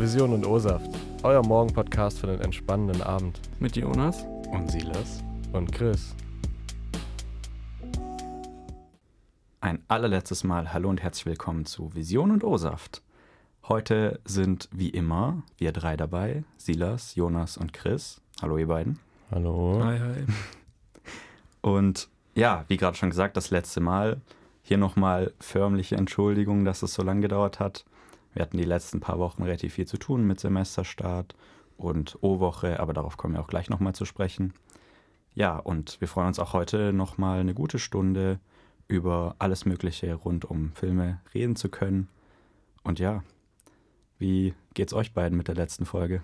Vision und O-Saft, euer Morgen-Podcast für den entspannenden Abend. Mit Jonas und Silas und Chris. Ein allerletztes Mal Hallo und herzlich willkommen zu Vision und O-Saft. Heute sind wie immer wir drei dabei: Silas, Jonas und Chris. Hallo, ihr beiden. Hallo. Hi, hi. Und ja, wie gerade schon gesagt, das letzte Mal. Hier nochmal förmliche Entschuldigung, dass es so lange gedauert hat. Wir hatten die letzten paar Wochen relativ viel zu tun mit Semesterstart und O-Woche, aber darauf kommen wir auch gleich nochmal zu sprechen. Ja, und wir freuen uns auch heute nochmal eine gute Stunde über alles Mögliche rund um Filme reden zu können. Und ja, wie geht's euch beiden mit der letzten Folge?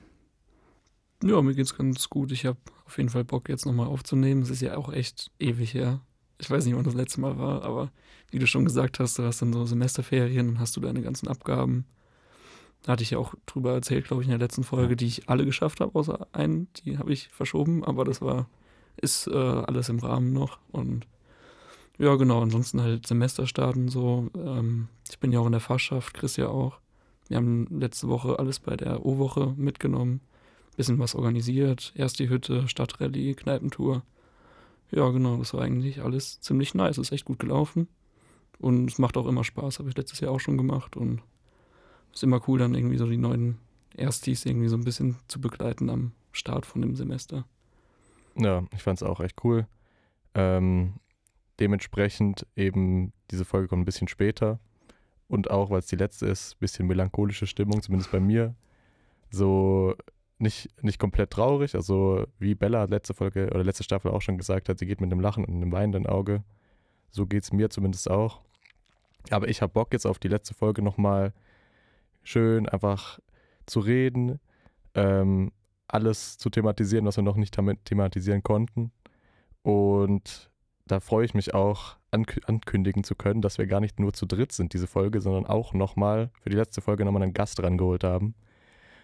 Ja, mir geht's ganz gut. Ich habe auf jeden Fall Bock, jetzt nochmal aufzunehmen. Es ist ja auch echt ewig her. Ich weiß nicht, wann das letzte Mal war, aber wie du schon gesagt hast, du hast dann so Semesterferien und hast du deine ganzen Abgaben. Da hatte ich ja auch drüber erzählt, glaube ich, in der letzten Folge, die ich alle geschafft habe, außer einen, die habe ich verschoben, aber das war, ist äh, alles im Rahmen noch. Und ja, genau, ansonsten halt Semesterstarten so. Ähm, ich bin ja auch in der Fachschaft, Chris ja auch. Wir haben letzte Woche alles bei der O-Woche mitgenommen, bisschen was organisiert, erst die Hütte, Stadtrallye, Kneipentour. Ja, genau, das war eigentlich alles ziemlich nice, ist echt gut gelaufen. Und es macht auch immer Spaß, habe ich letztes Jahr auch schon gemacht und ist immer cool, dann irgendwie so die neuen Erstis irgendwie so ein bisschen zu begleiten am Start von dem Semester. Ja, ich fand es auch echt cool. Ähm, dementsprechend eben, diese Folge kommt ein bisschen später. Und auch, weil es die letzte ist, ein bisschen melancholische Stimmung, zumindest bei mir. So nicht, nicht komplett traurig. Also wie Bella letzte Folge oder letzte Staffel auch schon gesagt hat, sie geht mit einem Lachen und einem weinenden Auge. So geht es mir zumindest auch. Aber ich habe Bock jetzt auf die letzte Folge nochmal schön einfach zu reden, ähm, alles zu thematisieren, was wir noch nicht thematisieren konnten. Und da freue ich mich auch, ankündigen zu können, dass wir gar nicht nur zu dritt sind, diese Folge, sondern auch nochmal für die letzte Folge nochmal einen Gast rangeholt haben.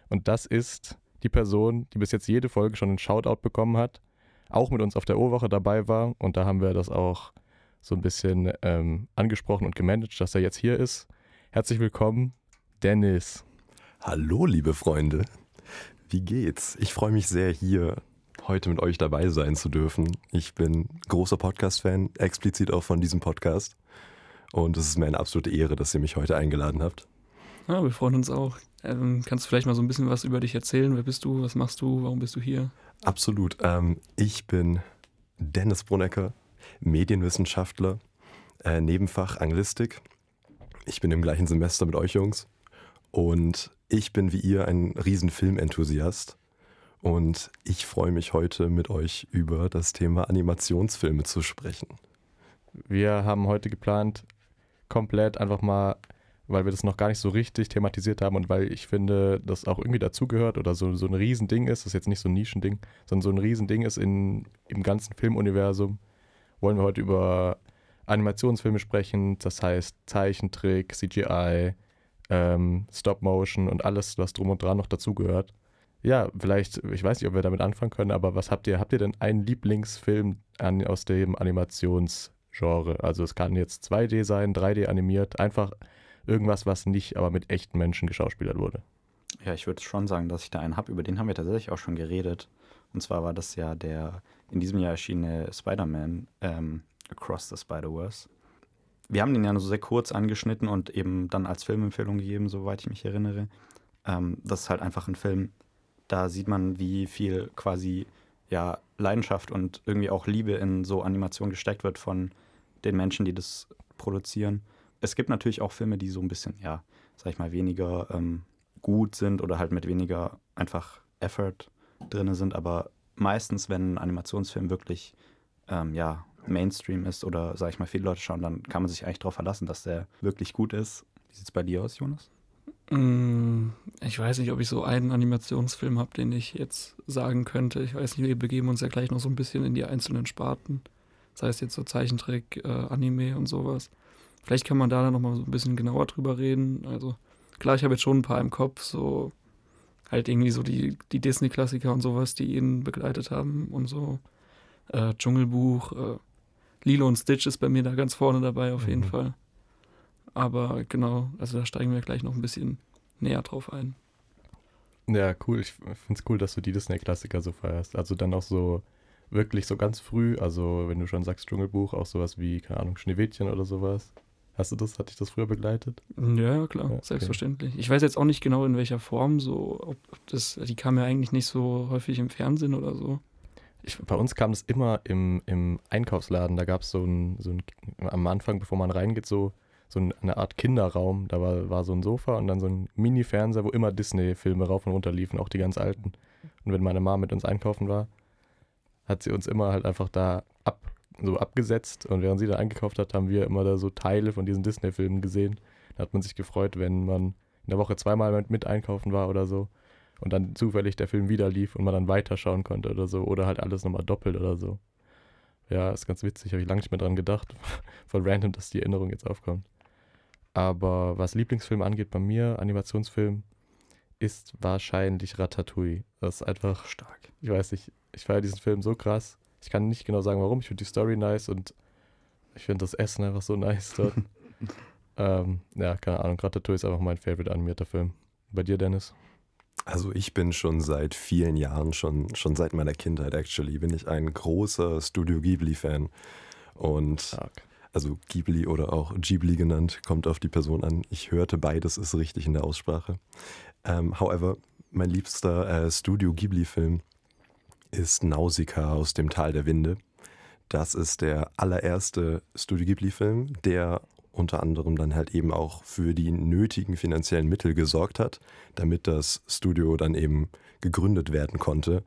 Und das ist die Person, die bis jetzt jede Folge schon einen Shoutout bekommen hat, auch mit uns auf der O-Woche dabei war. Und da haben wir das auch so ein bisschen ähm, angesprochen und gemanagt, dass er jetzt hier ist. Herzlich willkommen, Dennis. Hallo, liebe Freunde. Wie geht's? Ich freue mich sehr, hier heute mit euch dabei sein zu dürfen. Ich bin großer Podcast-Fan, explizit auch von diesem Podcast. Und es ist mir eine absolute Ehre, dass ihr mich heute eingeladen habt. Ja, wir freuen uns auch. Ähm, kannst du vielleicht mal so ein bisschen was über dich erzählen? Wer bist du? Was machst du? Warum bist du hier? Absolut. Ähm, ich bin Dennis Brunecker, Medienwissenschaftler, äh, Nebenfach Anglistik. Ich bin im gleichen Semester mit euch Jungs und ich bin wie ihr ein riesen Filmenthusiast. Und ich freue mich heute mit euch über das Thema Animationsfilme zu sprechen. Wir haben heute geplant, komplett einfach mal, weil wir das noch gar nicht so richtig thematisiert haben und weil ich finde, das auch irgendwie dazugehört oder so, so ein Riesending ist, das ist jetzt nicht so ein Nischending, sondern so ein Riesending ist in, im ganzen Filmuniversum, wollen wir heute über Animationsfilme sprechen, das heißt Zeichentrick, CGI, ähm, Stop Motion und alles, was drum und dran noch dazugehört. Ja, vielleicht, ich weiß nicht, ob wir damit anfangen können, aber was habt ihr? Habt ihr denn einen Lieblingsfilm an, aus dem Animationsgenre? Also es kann jetzt 2D sein, 3D animiert, einfach irgendwas, was nicht aber mit echten Menschen geschauspielert wurde. Ja, ich würde schon sagen, dass ich da einen habe. Über den haben wir tatsächlich auch schon geredet. Und zwar war das ja der in diesem Jahr erschienene Spider-Man ähm, Across the Spider-Verse wir haben den ja nur so sehr kurz angeschnitten und eben dann als Filmempfehlung gegeben, soweit ich mich erinnere. Ähm, das ist halt einfach ein Film, da sieht man, wie viel quasi ja, Leidenschaft und irgendwie auch Liebe in so Animation gesteckt wird von den Menschen, die das produzieren. Es gibt natürlich auch Filme, die so ein bisschen, ja, sag ich mal, weniger ähm, gut sind oder halt mit weniger einfach Effort drin sind, aber meistens, wenn ein Animationsfilm wirklich ähm, ja, Mainstream ist oder, sag ich mal, viele Leute schauen, dann kann man sich eigentlich darauf verlassen, dass der wirklich gut ist. Wie sieht es bei dir aus, Jonas? Mm, ich weiß nicht, ob ich so einen Animationsfilm habe, den ich jetzt sagen könnte. Ich weiß nicht, wir begeben uns ja gleich noch so ein bisschen in die einzelnen Sparten. Das heißt jetzt so Zeichentrick, äh, Anime und sowas. Vielleicht kann man da dann nochmal so ein bisschen genauer drüber reden. Also klar, ich habe jetzt schon ein paar im Kopf, so halt irgendwie so die, die Disney-Klassiker und sowas, die ihn begleitet haben und so. Äh, Dschungelbuch, äh, Lilo und Stitch ist bei mir da ganz vorne dabei, auf jeden mhm. Fall. Aber genau, also da steigen wir gleich noch ein bisschen näher drauf ein. Ja, cool. Ich finde es cool, dass du die Disney-Klassiker so feierst. Also dann auch so wirklich so ganz früh, also wenn du schon sagst Dschungelbuch, auch sowas wie, keine Ahnung, Schneewittchen oder sowas. Hast du das? Hat dich das früher begleitet? Ja, klar, Ja, okay. selbstverständlich. Ich weiß jetzt auch nicht genau in welcher Form, so, ob, ob das, die kam ja eigentlich nicht so häufig im Fernsehen oder so. Ich, bei uns kam das immer im, im Einkaufsladen. Da gab es so ein, so ein, am Anfang, bevor man reingeht, so, so ein- eine Art Kinderraum. Da war, war so ein Sofa und dann so ein Mini-Fernseher, wo immer Disney-Filme rauf und runter liefen, auch die ganz alten. Und wenn meine Mama mit uns einkaufen war, hat sie uns immer halt einfach da so abgesetzt. Und während sie da eingekauft hat, haben wir immer da so Teile von diesen Disney-Filmen gesehen. Da hat man sich gefreut, wenn man in der Woche zweimal mit, mit einkaufen war oder so. Und dann zufällig der Film wieder lief und man dann weiterschauen konnte oder so. Oder halt alles nochmal doppelt oder so. Ja, ist ganz witzig. Habe ich lange nicht mehr dran gedacht. Voll random, dass die Erinnerung jetzt aufkommt. Aber was Lieblingsfilm angeht bei mir, Animationsfilm, ist wahrscheinlich Ratatouille. Das ist einfach Stark. ich weiß nicht, ich feiere diesen Film so krass. Ich kann nicht genau sagen, warum. Ich finde die Story nice und ich finde das Essen einfach so nice dort. ähm, ja, keine Ahnung. Ratatouille ist einfach mein favorite animierter Film. Bei dir, Dennis? Also ich bin schon seit vielen Jahren, schon, schon seit meiner Kindheit actually, bin ich ein großer Studio Ghibli-Fan. Und Stark. also Ghibli oder auch Ghibli genannt, kommt auf die Person an. Ich hörte beides ist richtig in der Aussprache. Ähm, however, mein liebster äh, Studio Ghibli-Film ist Nausicaa aus dem Tal der Winde. Das ist der allererste Studio Ghibli-Film, der unter anderem dann halt eben auch für die nötigen finanziellen Mittel gesorgt hat, damit das Studio dann eben gegründet werden konnte.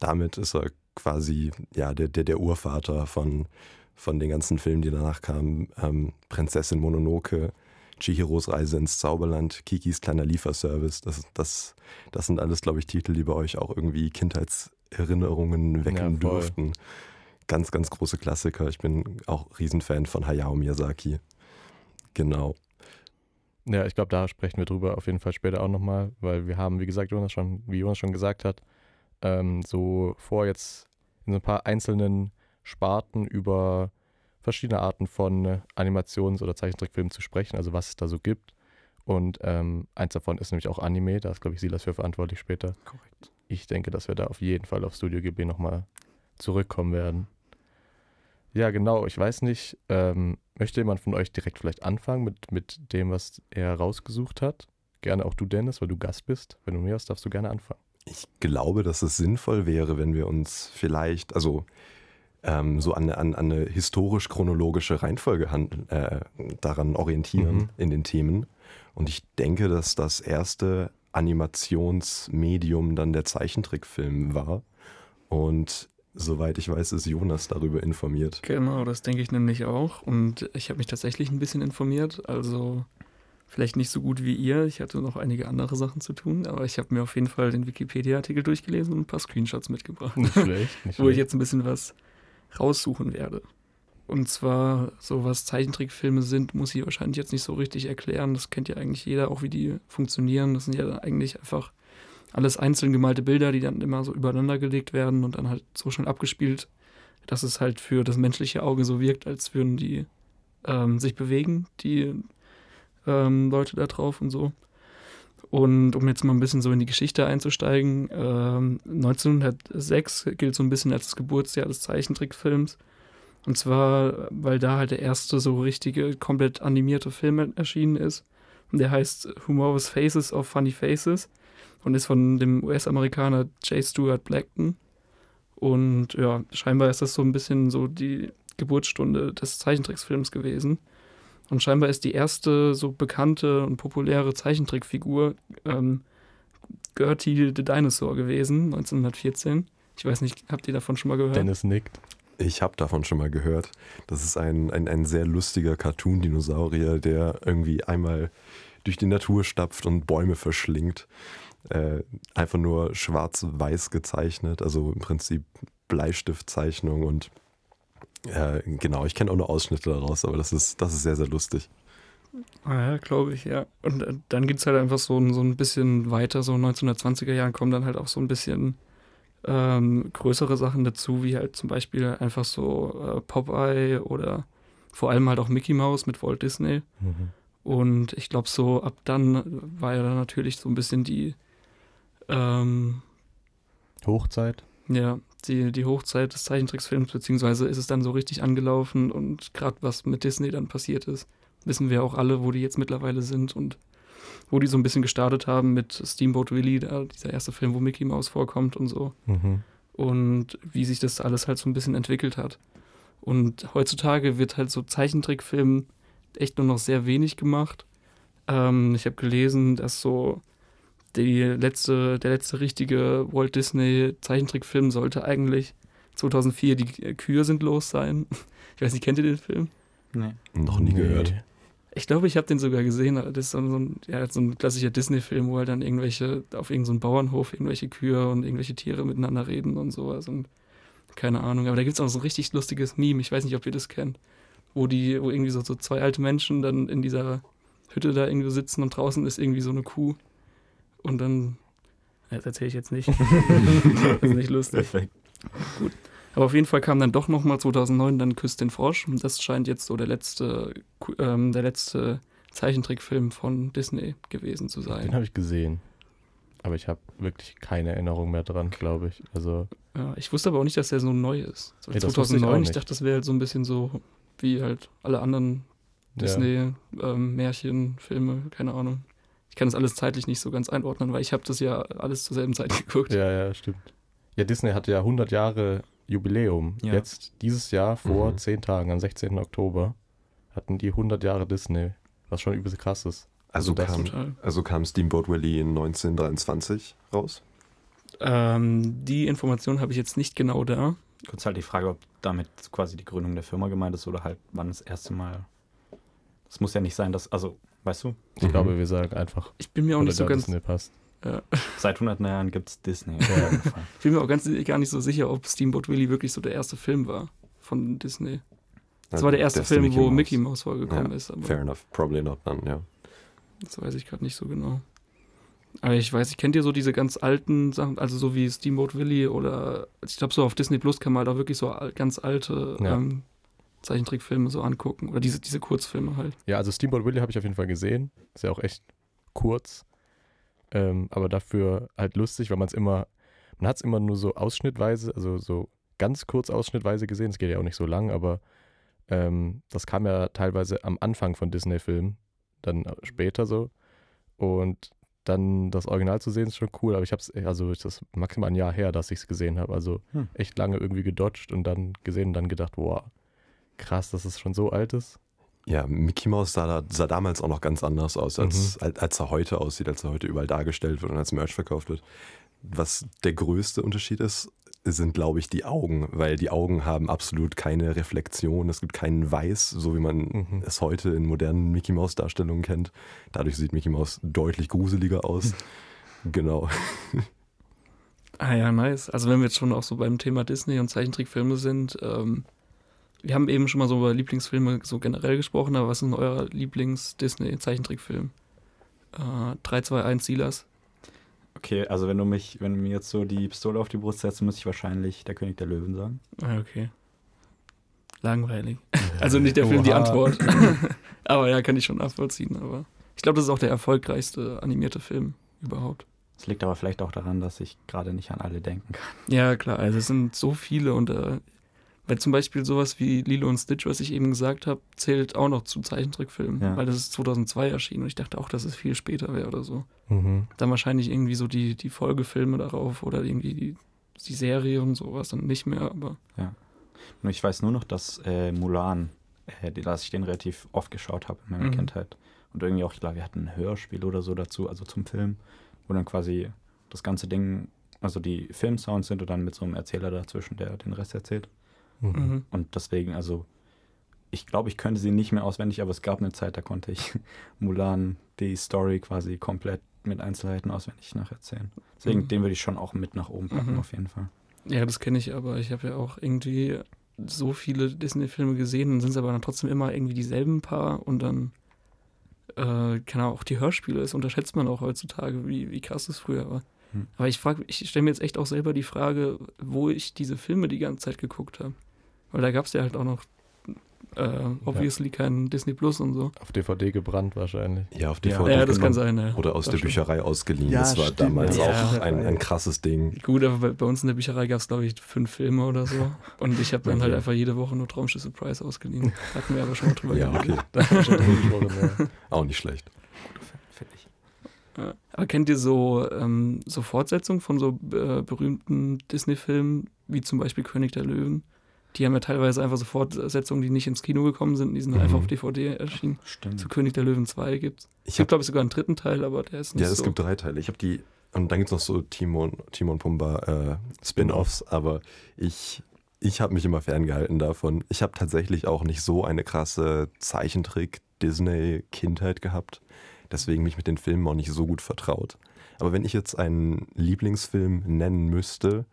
Damit ist er quasi ja der, der, der Urvater von, von den ganzen Filmen, die danach kamen. Ähm, Prinzessin Mononoke, Chihiros Reise ins Zauberland, Kikis kleiner Lieferservice. Das, das, das sind alles, glaube ich, Titel, die bei euch auch irgendwie Kindheitserinnerungen wecken Ja, voll. dürften. Ganz, ganz große Klassiker. Ich bin auch Riesenfan von Hayao Miyazaki. Genau. Ja, ich glaube, da sprechen wir drüber auf jeden Fall später auch nochmal, weil wir haben, wie gesagt, Jonas schon, wie Jonas schon gesagt hat, ähm, so vor jetzt in so ein paar einzelnen Sparten über verschiedene Arten von Animations- oder Zeichentrickfilmen zu sprechen, also was es da so gibt. Und ähm, eins davon ist nämlich auch Anime, da ist, glaube ich, Silas für verantwortlich später. Korrekt. Ich denke, dass wir da auf jeden Fall auf Studio GB nochmal zurückkommen werden. Ja, genau. Ich weiß nicht, ähm, möchte jemand von euch direkt vielleicht anfangen mit, mit dem, was er rausgesucht hat? Gerne auch du, Dennis, weil du Gast bist. Wenn du mehr hast, darfst du gerne anfangen. Ich glaube, dass es sinnvoll wäre, wenn wir uns vielleicht, also ähm, so an, an, an eine historisch-chronologische Reihenfolge äh, daran orientieren Mhm. in den Themen. Und ich denke, dass das erste Animationsmedium dann der Zeichentrickfilm war. Und soweit ich weiß, ist Jonas darüber informiert. Genau, das denke ich nämlich auch. Und ich habe mich tatsächlich ein bisschen informiert. Also vielleicht nicht so gut wie ihr. Ich hatte noch einige andere Sachen zu tun, aber ich habe mir auf jeden Fall den Wikipedia-Artikel durchgelesen und ein paar Screenshots mitgebracht. Nicht schlecht. Nicht wo ich schlecht. jetzt ein bisschen was raussuchen werde. Und zwar, so was Zeichentrickfilme sind, muss ich wahrscheinlich jetzt nicht so richtig erklären. Das kennt ja eigentlich jeder, auch wie die funktionieren. Das sind ja eigentlich einfach alles einzeln gemalte Bilder, die dann immer so übereinander gelegt werden und dann halt so schon abgespielt, dass es halt für das menschliche Auge so wirkt, als würden die ähm, sich bewegen, die ähm, Leute da drauf und so. Und um jetzt mal ein bisschen so in die Geschichte einzusteigen, ähm, 1906 gilt so ein bisschen als das Geburtsjahr des Zeichentrickfilms. Und zwar, weil da halt der erste so richtige, komplett animierte Film erschienen ist. Und der heißt Humorous Faces of Funny Faces und ist von dem US-Amerikaner J. Stuart Blackton. Und ja, scheinbar ist das so ein bisschen so die Geburtsstunde des Zeichentricksfilms gewesen. Und scheinbar ist die erste so bekannte und populäre Zeichentrickfigur ähm, Gertie the Dinosaur gewesen, 1914. Ich weiß nicht, habt ihr davon schon mal gehört? Dennis nickt. Ich habe davon schon mal gehört. Das ist ein, ein, ein sehr lustiger Cartoon-Dinosaurier, der irgendwie einmal durch die Natur stapft und Bäume verschlingt. Äh, einfach nur schwarz-weiß gezeichnet, also im Prinzip Bleistiftzeichnung und äh, genau, ich kenne auch nur Ausschnitte daraus, aber das ist, das ist sehr, sehr lustig. Ah ja, glaube ich, ja. Und äh, dann geht es halt einfach so, so ein bisschen weiter, so 1920er Jahren kommen dann halt auch so ein bisschen ähm, größere Sachen dazu, wie halt zum Beispiel einfach so äh, Popeye oder vor allem halt auch Mickey Mouse mit Walt Disney. Mhm. Und ich glaube, so ab dann war ja dann natürlich so ein bisschen die Ähm, Hochzeit. ja, die, die Hochzeit des Zeichentricksfilms, beziehungsweise ist es dann so richtig angelaufen und gerade was mit Disney dann passiert ist, wissen wir auch alle, wo die jetzt mittlerweile sind und wo die so ein bisschen gestartet haben mit Steamboat Willie, da, dieser erste Film, wo Mickey Mouse vorkommt und so. Mhm. und wie sich das alles halt so ein bisschen entwickelt hat. Und heutzutage wird halt so Zeichentrickfilm echt nur noch sehr wenig gemacht. Ähm, ich habe gelesen, dass so die letzte, der letzte richtige Walt Disney Zeichentrickfilm sollte eigentlich 2004 die Kühe sind los sein. Ich weiß nicht, kennt ihr den Film? Nee. Noch nie gehört. Ich glaube, ich habe den sogar gesehen. aber Das ist so ein, ja, so ein klassischer Disney-Film, wo halt dann irgendwelche, auf irgendeinem Bauernhof irgendwelche Kühe und irgendwelche Tiere miteinander reden und sowas. Und keine Ahnung. Aber da gibt es auch so ein richtig lustiges Meme. Ich weiß nicht, ob ihr das kennt. Wo die, wo irgendwie so, so zwei alte Menschen dann in dieser Hütte da irgendwie sitzen und draußen ist irgendwie so eine Kuh. Und dann. Das erzähle ich jetzt nicht. das ist nicht lustig. Perfekt. Aber auf jeden Fall kam dann doch nochmal 2009 dann Küss den Frosch. Und das scheint jetzt so der letzte, ähm, der letzte Zeichentrickfilm von Disney gewesen zu Den sein. habe ich gesehen. Aber ich habe wirklich keine Erinnerung mehr dran, glaube ich. Also, Ja, ich wusste aber auch nicht, dass der so neu ist. So ich auch 2009, ich, nicht. dachte, das wäre halt so ein bisschen so wie halt alle anderen ja. Disney-Märchen, Filme, keine Ahnung. Ich kann das alles zeitlich nicht so ganz einordnen, weil ich habe das ja alles zur selben Zeit geguckt. Ja, ja, stimmt. Ja, Disney hatte ja 100 Jahre Jubiläum. Ja. Jetzt, dieses Jahr, vor Mhm. 10 Tagen, am 16. Oktober, hatten die 100 Jahre Disney. Was schon übelst krass ist. Also, das kam, also kam Steamboat Willie in 1923 raus. Ähm, die Information habe ich jetzt nicht genau da. Kurz halt die Frage, ob damit quasi die Gründung der Firma gemeint ist oder halt wann das erste Mal. Es muss ja nicht sein, dass, also, weißt du, Ich Mhm. glaube, wir sagen einfach, Ich bin mir auch nicht so ganz Disney passt. seit 100 Jahren gibt es Disney. Ja. Ich bin mir auch ganz gar nicht so sicher, ob Steamboat Willie wirklich so der erste Film war von Disney. Das war der erste Film, wo Mouse. Mickey Mouse vorgekommen Ja, ist, aber Fair enough, probably not dann, ja. das weiß ich gerade nicht so genau. Aber ich weiß, ich kennt ihr so diese ganz alten Sachen, also so wie Steamboat Willie oder ich glaube so auf Disney Plus kann man halt auch wirklich so ganz alte Ja. ähm, Zeichentrickfilme so angucken oder diese, diese Kurzfilme halt. Ja, also Steamboat Willie habe ich auf jeden Fall gesehen. Ist ja auch echt kurz. Ähm, aber dafür halt lustig, weil man es immer, man hat es immer nur so ausschnittweise, also so ganz kurz ausschnittweise gesehen. Es geht ja auch nicht so lang, aber ähm, das kam ja teilweise am Anfang von Disney-Filmen, dann später so. Und dann das Original zu sehen ist schon cool, aber ich habe es, also das ist maximal ein Jahr her, dass ich es gesehen habe. Also Hm. echt lange irgendwie gedodged und dann gesehen und dann gedacht, wow, krass, dass es schon so alt ist. Ja, Mickey Mouse sah, da, sah damals auch noch ganz anders aus, als, Mhm. als, als er heute aussieht, als er heute überall dargestellt wird und als Merch verkauft wird. Was der größte Unterschied ist, sind, glaube ich, die Augen, weil die Augen haben absolut keine Reflexion. Es gibt keinen Weiß, so wie man Mhm. es heute in modernen Mickey Mouse Darstellungen kennt. Dadurch sieht Mickey Mouse deutlich gruseliger aus. genau. Ah ja, nice. Also wenn wir jetzt schon auch so beim Thema Disney und Zeichentrickfilme sind, ähm, wir haben eben schon mal so über Lieblingsfilme so generell gesprochen, aber was ist denn euer Lieblings-Disney-Zeichentrickfilm? Äh, 3, 2, 1, Silas. Okay, also wenn du mich, wenn du mir jetzt so die Pistole auf die Brust setzt, muss ich wahrscheinlich der König der Löwen sagen. Ah, okay. Langweilig. Also nicht der Film, die Oha. Antwort. aber ja, kann ich schon nachvollziehen. Aber ich glaube, das ist auch der erfolgreichste animierte Film überhaupt. Es liegt aber vielleicht auch daran, dass ich gerade nicht an alle denken kann. Ja, klar, also es sind so viele und äh, weil zum Beispiel sowas wie Lilo und Stitch, was ich eben gesagt habe, zählt auch noch zu Zeichentrickfilmen, Ja. weil das ist 2002 erschienen und ich dachte auch, dass es viel später wäre oder so. Mhm. Dann wahrscheinlich irgendwie so die, die Folgefilme darauf oder irgendwie die, die Serie und sowas dann nicht mehr, aber Nur ich weiß nur noch, dass äh, Mulan, äh, dass ich den relativ oft geschaut habe in meiner Mhm. Kindheit. Und irgendwie auch, ich glaube, wir hatten ein Hörspiel oder so dazu, also zum Film, wo dann quasi das ganze Ding, also die Filmsounds sind und dann mit so einem Erzähler dazwischen, der den Rest erzählt. Mhm. mhm. Und deswegen, also, ich glaube, ich könnte sie nicht mehr auswendig, aber es gab eine Zeit, da konnte ich Mulan die Story quasi komplett mit Einzelheiten auswendig nacherzählen. Deswegen, Mhm. den würde ich schon auch mit nach oben packen, Mhm. auf jeden Fall. ja, das kenne ich, aber ich habe ja auch irgendwie so viele Disney-Filme gesehen, dann sind es aber dann trotzdem immer irgendwie dieselben paar und dann äh, keine Ahnung, auch die Hörspiele, das unterschätzt man auch heutzutage, wie, wie krass das früher war. Hm. Aber ich frage, ich stelle mir jetzt echt auch selber die Frage, wo ich diese Filme die ganze Zeit geguckt habe. Weil da gab es ja halt auch noch äh, obviously kein Disney Plus und so. Auf DVD gebrannt wahrscheinlich. Ja, auf Ja. DVD. Ja, das kann genommen sein, ja. Oder aus Das der stimmt. Bücherei ausgeliehen. Ja, das war stimmt, damals ja. auch Ja. ein, ein krasses Ding. Gut, aber bei, bei uns in der Bücherei gab es, glaube ich, fünf Filme oder so. Und ich habe dann halt Okay. einfach jede Woche nur Traumschüsse Price ausgeliehen. Hatten wir aber schon mal drüber Ja, okay. Ja. Auch nicht schlecht. Finde ich. Ja. Aber kennt ihr so, ähm, so Fortsetzungen von so äh, berühmten Disney-Filmen, wie zum Beispiel König der Löwen? Die haben ja teilweise einfach so Fortsetzungen, die nicht ins Kino gekommen sind, die sind Mhm. einfach auf DVD erschienen. Stimmt. Zu König der Löwen 2 gibt's. Ich Es hab, gibt, glaube ich, sogar einen dritten Teil, aber der ist nicht ja, es so. gibt drei Teile. Ich habe die, und dann gibt es noch so Timon, Timon Pumba äh, Spin-Offs, aber ich, ich habe mich immer ferngehalten davon. Ich habe tatsächlich auch nicht so eine krasse Zeichentrick-Disney-Kindheit gehabt. Deswegen mich mit den Filmen auch nicht so gut vertraut. Aber wenn ich jetzt einen Lieblingsfilm nennen müsste,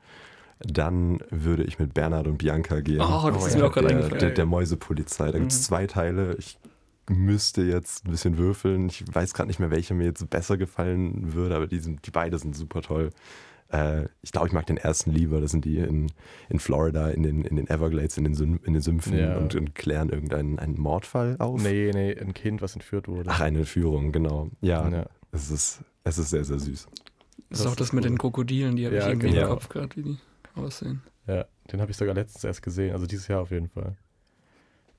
dann würde ich mit Bernhard und Bianca gehen. Oh, das ist der, mir auch gerade der, eingefallen. der, der Mäusepolizei. Da gibt es Mhm. zwei Teile. Ich müsste jetzt ein bisschen würfeln. Ich weiß gerade nicht mehr, welcher mir jetzt besser gefallen würde, aber die, sind, die beide sind super toll. Äh, ich glaube, ich mag den ersten lieber. Das sind die in, in Florida, in den, in den Everglades, in den, Sym in den Sümpfen Ja. und, und klären irgendeinen einen Mordfall auf. Nee, nee, ein Kind, was entführt wurde. Ach, eine Entführung, genau. Ja, ja. Es, ist, es ist sehr, sehr süß. Das ist Das auch das ist mit cool. den Krokodilen, die habe Ja, ich irgendwie genau. im Kopf gerade, wie die aussehen. Ja, den habe ich sogar letztens erst gesehen, also dieses Jahr auf jeden Fall.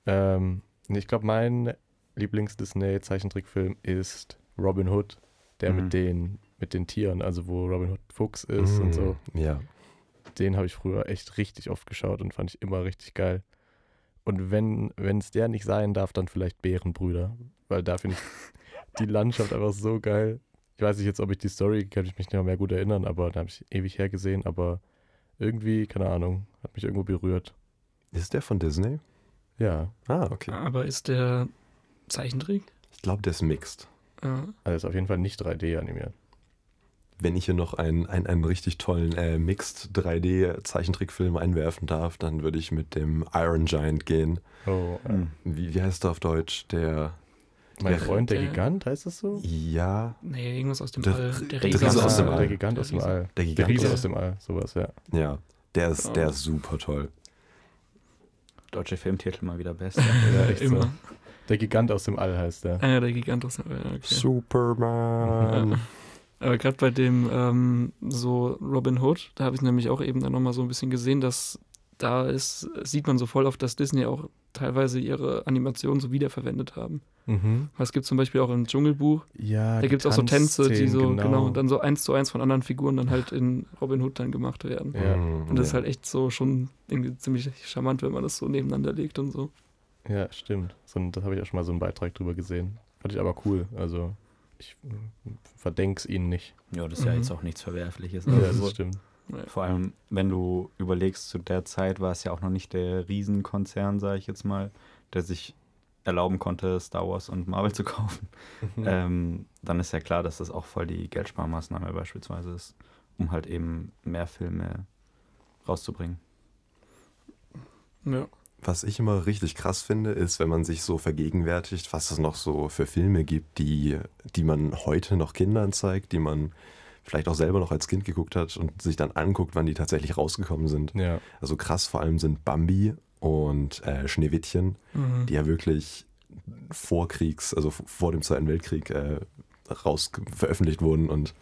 Ähm, ich glaube, mein Lieblings-Disney-Zeichentrickfilm ist Robin Hood, der Mhm. mit, den, mit den Tieren, also wo Robin Hood Fuchs ist und so. Mm, Ja. Den habe ich früher echt richtig oft geschaut und fand ich immer richtig geil. Und wenn es der nicht sein darf, dann vielleicht Bärenbrüder, weil da finde ich die Landschaft einfach so geil. Ich weiß nicht jetzt, ob ich die Story, kann ich mich nicht mehr, mehr gut erinnern, aber da habe ich ewig hergesehen, aber irgendwie, keine Ahnung, hat mich irgendwo berührt. Ist der von Disney? Ja, Ah, okay. Aber ist der Zeichentrick? Ich glaube, der ist mixed. Ja. also ist auf jeden Fall nicht 3D animiert. Wenn ich hier noch einen, einen, einen richtig tollen äh, Mixed 3D-Zeichentrickfilm einwerfen darf, dann würde ich mit dem Iron Giant gehen. Oh, äh. Wie, wie heißt der auf Deutsch? Der. Mein Ja, Freund, der der- Gigant, heißt das so? Ja, Nee, irgendwas aus dem Der- All. der Riese Riese aus dem All. Der Gigant Der aus dem. All. der Der Gigant. Riese aus- dem All, sowas, ja. Ja, der ist, der ist super toll. Deutsche Filmtitel mal wieder best. Ja, echt Immer. so. Der Gigant aus dem All heißt der. Ah, ja, der Gigant aus dem All. Okay. Superman. Ja. Aber gerade bei dem ähm, so Robin Hood, da habe ich nämlich auch eben dann nochmal so ein bisschen gesehen, dass da ist, sieht man so voll oft, dass Disney auch teilweise ihre Animationen so wiederverwendet haben. Mhm. Es gibt zum Beispiel auch im Dschungelbuch, Ja, da gibt es auch so Tänze, die so, Tanzszenen, genau. dann so eins zu eins von anderen Figuren dann halt in Robin Hood dann gemacht werden. Ja. Und das ist ja. halt echt so schon irgendwie ziemlich charmant, wenn man das so nebeneinander legt und so. Ja, stimmt. So, das habe ich auch schon mal so einen Beitrag drüber gesehen. Fand ich aber cool. Also, ich mm, verdenk's ihnen nicht. Ja, das ist ja Mhm. jetzt auch nichts Verwerfliches. Ja, Ja, Also, das stimmt. Vor allem, wenn du überlegst, zu der Zeit war es ja auch noch nicht der Riesenkonzern, sage ich jetzt mal, der sich erlauben konnte, Star Wars und Marvel zu kaufen. Ähm, dann ist ja klar, dass das auch voll die Geldsparmaßnahme beispielsweise ist, um halt eben mehr Filme rauszubringen. Ja. Was ich immer richtig krass finde, ist, wenn man sich so vergegenwärtigt, was es noch so für Filme gibt, die, die man heute noch Kindern zeigt, die man vielleicht auch selber noch als Kind geguckt hat und sich dann anguckt, wann die tatsächlich rausgekommen sind. Ja, Also krass vor allem sind Bambi und äh, Schneewittchen, Mhm. die ja wirklich vor Kriegs, also vor dem Zweiten Weltkrieg äh, raus veröffentlicht wurden und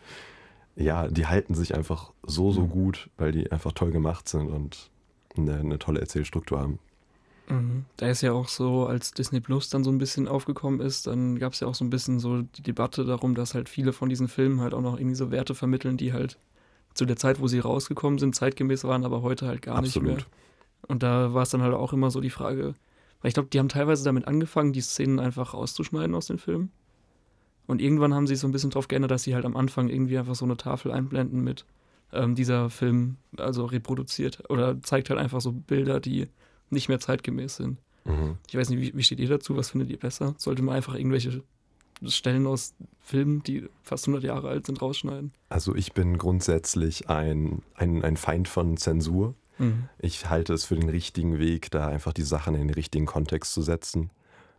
ja, die halten sich einfach so, so Mhm. gut, weil die einfach toll gemacht sind und eine, eine tolle Erzählstruktur haben. Mhm. Da ist ja auch so, als Disney Plus dann so ein bisschen aufgekommen ist, dann gab es ja auch so ein bisschen so die Debatte darum, dass halt viele von diesen Filmen halt auch noch irgendwie so Werte vermitteln, die halt zu der Zeit, wo sie rausgekommen sind, zeitgemäß waren, aber heute halt gar nicht mehr. Absolut. Und da war es dann halt auch immer so die Frage, weil ich glaube, die haben teilweise damit angefangen, die Szenen einfach rauszuschneiden aus den Filmen. Und irgendwann haben sie so ein bisschen drauf geändert, dass sie halt am Anfang irgendwie einfach so eine Tafel einblenden mit ähm, dieser Film, also reproduziert oder zeigt halt einfach so Bilder, die nicht mehr zeitgemäß sind. Mhm. Ich weiß nicht, wie, wie steht ihr dazu? Was findet ihr besser? Sollte man einfach irgendwelche Stellen aus Filmen, die fast 100 Jahre alt sind, rausschneiden? Also ich bin grundsätzlich ein, ein, ein Feind von Zensur. Mhm. Ich halte es für den richtigen Weg, da einfach die Sachen in den richtigen Kontext zu setzen.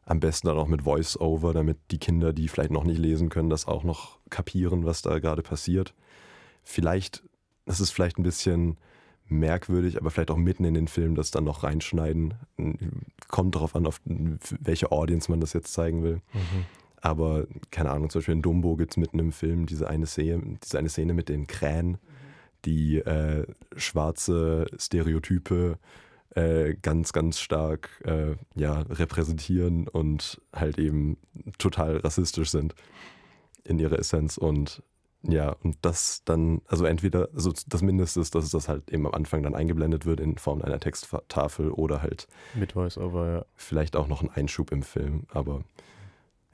Am besten dann auch mit Voice-Over, damit die Kinder, die vielleicht noch nicht lesen können, das auch noch kapieren, was da gerade passiert. Vielleicht, das ist vielleicht ein bisschen merkwürdig, aber vielleicht auch mitten in den Film das dann noch reinschneiden. Kommt darauf an, auf welche Audience man das jetzt zeigen will. Mhm. Aber keine Ahnung, zum Beispiel in Dumbo gibt es mitten im Film diese eine Szene, diese eine Szene mit den Krähen, die äh, schwarze Stereotype äh, ganz, ganz stark äh, ja, repräsentieren und halt eben total rassistisch sind in ihrer Essenz. Und ja, und das dann, also entweder, also das Mindeste ist, dass das halt eben am Anfang dann eingeblendet wird in Form einer Texttafel oder halt Mit Voice-Over, ja. vielleicht auch noch ein Einschub im Film. Aber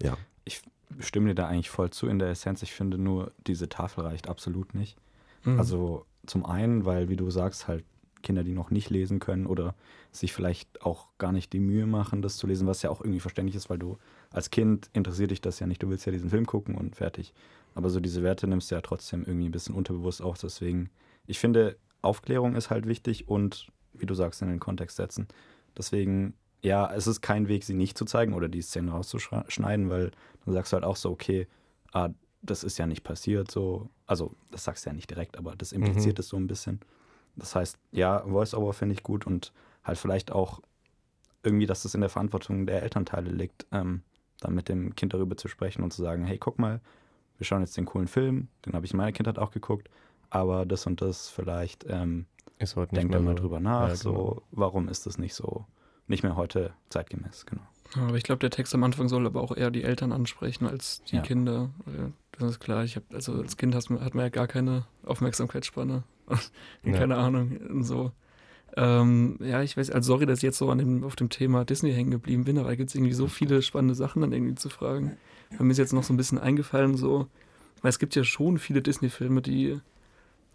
ja, Ich stimme dir da eigentlich voll zu in der Essenz. Ich finde nur, diese Tafel reicht absolut nicht. Mhm. Also zum einen, weil, wie du sagst, halt Kinder, die noch nicht lesen können oder sich vielleicht auch gar nicht die Mühe machen, das zu lesen, was ja auch irgendwie verständlich ist, weil du als Kind interessiert dich das ja nicht. Du willst ja diesen Film gucken und fertig. Aber so diese Werte nimmst du ja trotzdem irgendwie ein bisschen unterbewusst auf. Deswegen, ich finde, Aufklärung ist halt wichtig und, wie du sagst, in den Kontext setzen. Deswegen, ja, es ist kein Weg, sie nicht zu zeigen oder die Szene rauszuschneiden, weil dann sagst du halt auch so, okay, ah, das ist ja nicht passiert, so. Also, das sagst du ja nicht direkt, aber das impliziert Mhm. es so ein bisschen. Das heißt, ja, Voice-Over finde ich gut und halt vielleicht auch irgendwie, dass das in der Verantwortung der Elternteile liegt, ähm, dann mit dem Kind darüber zu sprechen und zu sagen, hey, guck mal, wir schauen jetzt den coolen Film, den habe ich in meiner Kindheit auch geguckt, aber das und das vielleicht, ähm, Ist heute nicht denk mehr da mal so. drüber nach, Ja, so, genau. warum ist das nicht so, nicht mehr heute zeitgemäß, genau. Ja, aber ich glaube, der Text am Anfang soll aber auch eher die Eltern ansprechen als die Ja. Kinder. Das ist klar. Ich habe also als Kind hast, man- hat man ja gar keine Aufmerksamkeitsspanne. Ja. keine Ahnung. und So. Ähm, ja, ich weiß, also sorry, dass ich jetzt so an dem, auf dem Thema Disney hängen geblieben bin, aber da gibt es irgendwie so viele spannende Sachen dann irgendwie zu fragen. Mir ist jetzt noch so ein bisschen eingefallen, so, weil es gibt ja schon viele Disney-Filme, die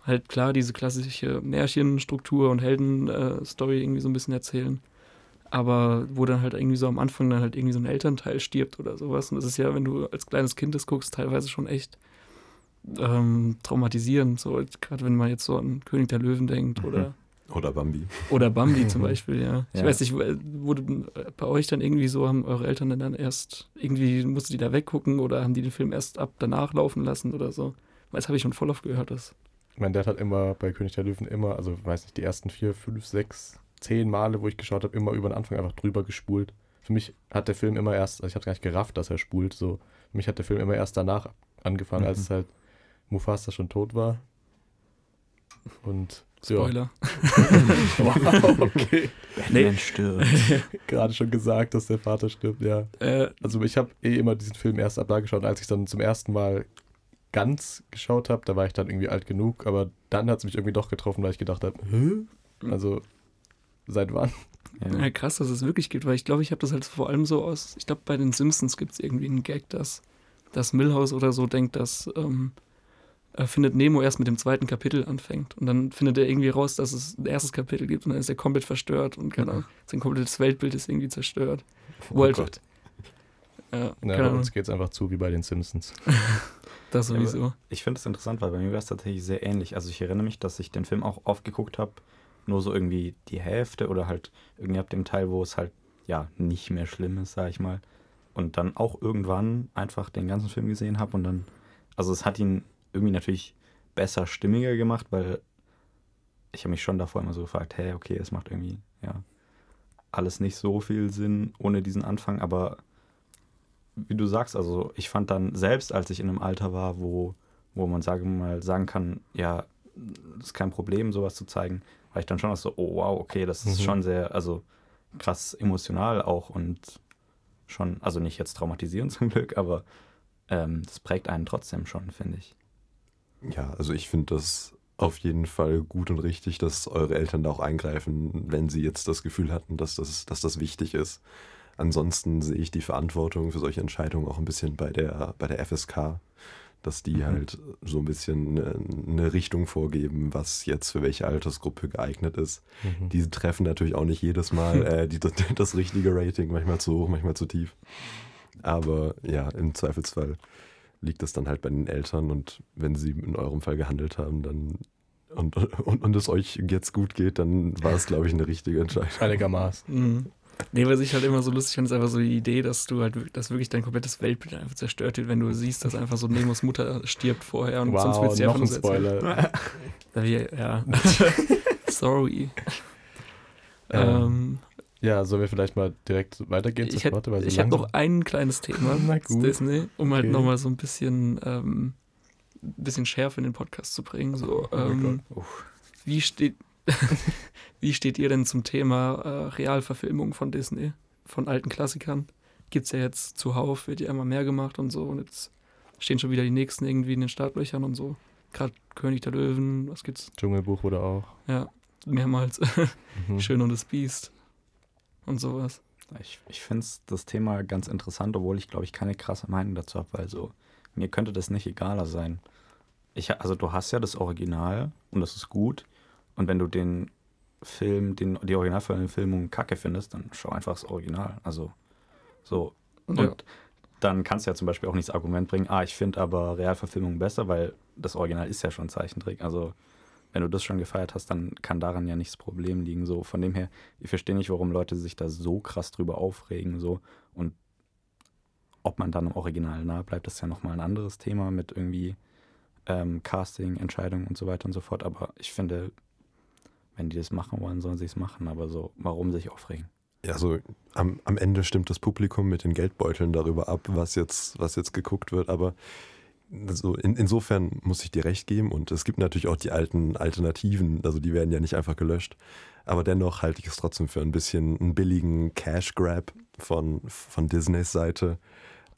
halt klar diese klassische Märchenstruktur und Heldenstory irgendwie so ein bisschen erzählen. Aber wo dann halt irgendwie so am Anfang dann halt irgendwie so ein Elternteil stirbt oder sowas. Und das ist ja, wenn du als kleines Kind das guckst, teilweise schon echt ähm, traumatisierend. So, gerade wenn man jetzt so an König der Löwen denkt oder, oder Bambi. oder Bambi zum Beispiel, ja. Ich Ja. weiß nicht, wurde bei euch dann irgendwie so, haben eure Eltern dann erst irgendwie, mussten die da weggucken oder haben die den Film erst ab danach laufen lassen oder so? Weil Das habe ich schon voll oft gehört. Das. Mein Dad hat immer bei König der Löwen immer, also weiß nicht, die ersten vier, fünf, sechs, zehn Male, wo ich geschaut habe, immer über den Anfang einfach drüber gespult. Für mich hat der Film immer erst, also ich habe gar nicht gerafft, dass er spult. So, für mich hat der Film immer erst danach angefangen, Mhm. als halt Mufasa schon tot war. Und Spoiler. Ja. wow, okay. Batman stirbt. Gerade schon gesagt, dass der Vater stirbt, ja. Äh, Also ich habe eh immer diesen Film erst ab da geschaut, als ich dann zum ersten Mal ganz geschaut habe, da war ich dann irgendwie alt genug, aber dann hat es mich irgendwie doch getroffen, weil ich gedacht habe, hä? Also seit wann? Ja. Ja, krass, dass es wirklich gibt, weil ich glaube, ich habe das halt vor allem so aus, ich glaube, bei den Simpsons gibt es irgendwie einen Gag, dass, dass Milhouse oder so denkt, dass ähm, findet Nemo erst mit dem zweiten Kapitel anfängt. Und dann findet er irgendwie raus, dass es ein erstes Kapitel gibt und dann ist er komplett verstört und keine Ahnung, sein komplettes Weltbild ist irgendwie zerstört. Wo halt, Gott. Ja, Ja, keine bei uns geht es einfach zu wie bei den Simpsons. das Ja, sowieso. Ich finde es interessant, weil bei mir war es tatsächlich sehr ähnlich. Also ich erinnere mich, dass ich den Film auch oft geguckt habe, nur so irgendwie die Hälfte oder halt irgendwie ab dem Teil, wo es halt ja nicht mehr schlimm ist, sag ich mal. Und dann auch irgendwann einfach den ganzen Film gesehen habe und dann, also es hat ihn irgendwie natürlich besser stimmiger gemacht, weil ich habe mich schon davor immer so gefragt, hey, okay, es macht irgendwie, ja, alles nicht so viel Sinn ohne diesen Anfang, aber wie du sagst, also ich fand dann selbst, als ich in einem Alter war, wo, wo man sagen mal sagen kann, ja, ist kein Problem, sowas zu zeigen, war ich dann schon auch so, oh wow, okay, das ist Mhm. schon sehr, also krass emotional auch und schon, also nicht jetzt traumatisierend zum Glück, aber ähm, das prägt einen trotzdem schon, finde ich. Ja, also ich finde das auf jeden Fall gut und richtig, dass eure Eltern da auch eingreifen, wenn sie jetzt das Gefühl hatten, dass das, dass das wichtig ist. Ansonsten sehe ich die Verantwortung für solche Entscheidungen auch ein bisschen bei der, bei der FSK, dass die Mhm. halt so ein bisschen eine, eine Richtung vorgeben, was jetzt für welche Altersgruppe geeignet ist. Mhm. Die treffen natürlich auch nicht jedes Mal äh, die, das, das richtige Rating, manchmal zu hoch, manchmal zu tief. Aber ja, im Zweifelsfall liegt das dann halt bei den Eltern und wenn sie in eurem Fall gehandelt haben, dann und, und, und es euch jetzt gut geht, dann war es, glaube ich, eine richtige Entscheidung. Einigermaßen. Mhm. Nee, was ich halt immer so lustig finde, ist einfach so die Idee, dass du halt, dass wirklich dein komplettes Weltbild einfach zerstört wird, wenn du siehst, dass einfach so Nemos Mutter stirbt vorher und sonst Wow, willst du noch einfach ein. Spoiler. Da wir, ja. Sorry. Ähm, Ähm, Ja, sollen wir vielleicht mal direkt weitergehen ich weil so ich hab langsam- noch ein kleines Thema zu. Disney, um halt Okay. nochmal so ein bisschen, ähm, bisschen Schärfe in den Podcast zu bringen. So, Oh ähm, Uff. wie, steht, wie steht ihr denn zum Thema äh, Realverfilmung von Disney, von alten Klassikern? Gibt es ja jetzt zuhauf, wird ja immer mehr gemacht und so. Und jetzt stehen schon wieder die nächsten irgendwie in den Startlöchern und so. Gerade König der Löwen, was gibt's? Dschungelbuch oder auch. Ja, mehrmals. Mhm. Schön und das Biest und sowas. Ich, ich finde das Thema ganz interessant, obwohl ich, glaube ich, keine krasse Meinung dazu habe, weil so, mir könnte das nicht egaler sein. Ich, also du hast ja das Original und das ist gut. Und wenn du den Film, den, die Originalverfilmung kacke findest, dann schau einfach das Original. Also so. Und Ja. dann kannst du ja zum Beispiel auch nicht das Argument bringen, ah, ich finde aber Realverfilmung besser, weil das Original ist ja schon Zeichentrick. Also wenn du das schon gefeiert hast, dann kann daran ja nicht das Problem liegen. So, von dem her, ich verstehe nicht, warum Leute sich da so krass drüber aufregen. So. Und ob man dann im Original nahe bleibt, ist ja nochmal ein anderes Thema mit irgendwie ähm, Casting, Entscheidungen und so weiter und so fort. Aber ich finde, wenn die das machen wollen, sollen sie es machen. Aber so, warum sich aufregen? Ja, so am, am Ende stimmt das Publikum mit den Geldbeuteln darüber ab, was jetzt, was jetzt geguckt wird, aber so in, insofern muss ich dir recht geben und es gibt natürlich auch die alten Alternativen, also die werden ja nicht einfach gelöscht, aber dennoch halte ich es trotzdem für ein bisschen einen billigen Cash Grab von, von Disneys Seite,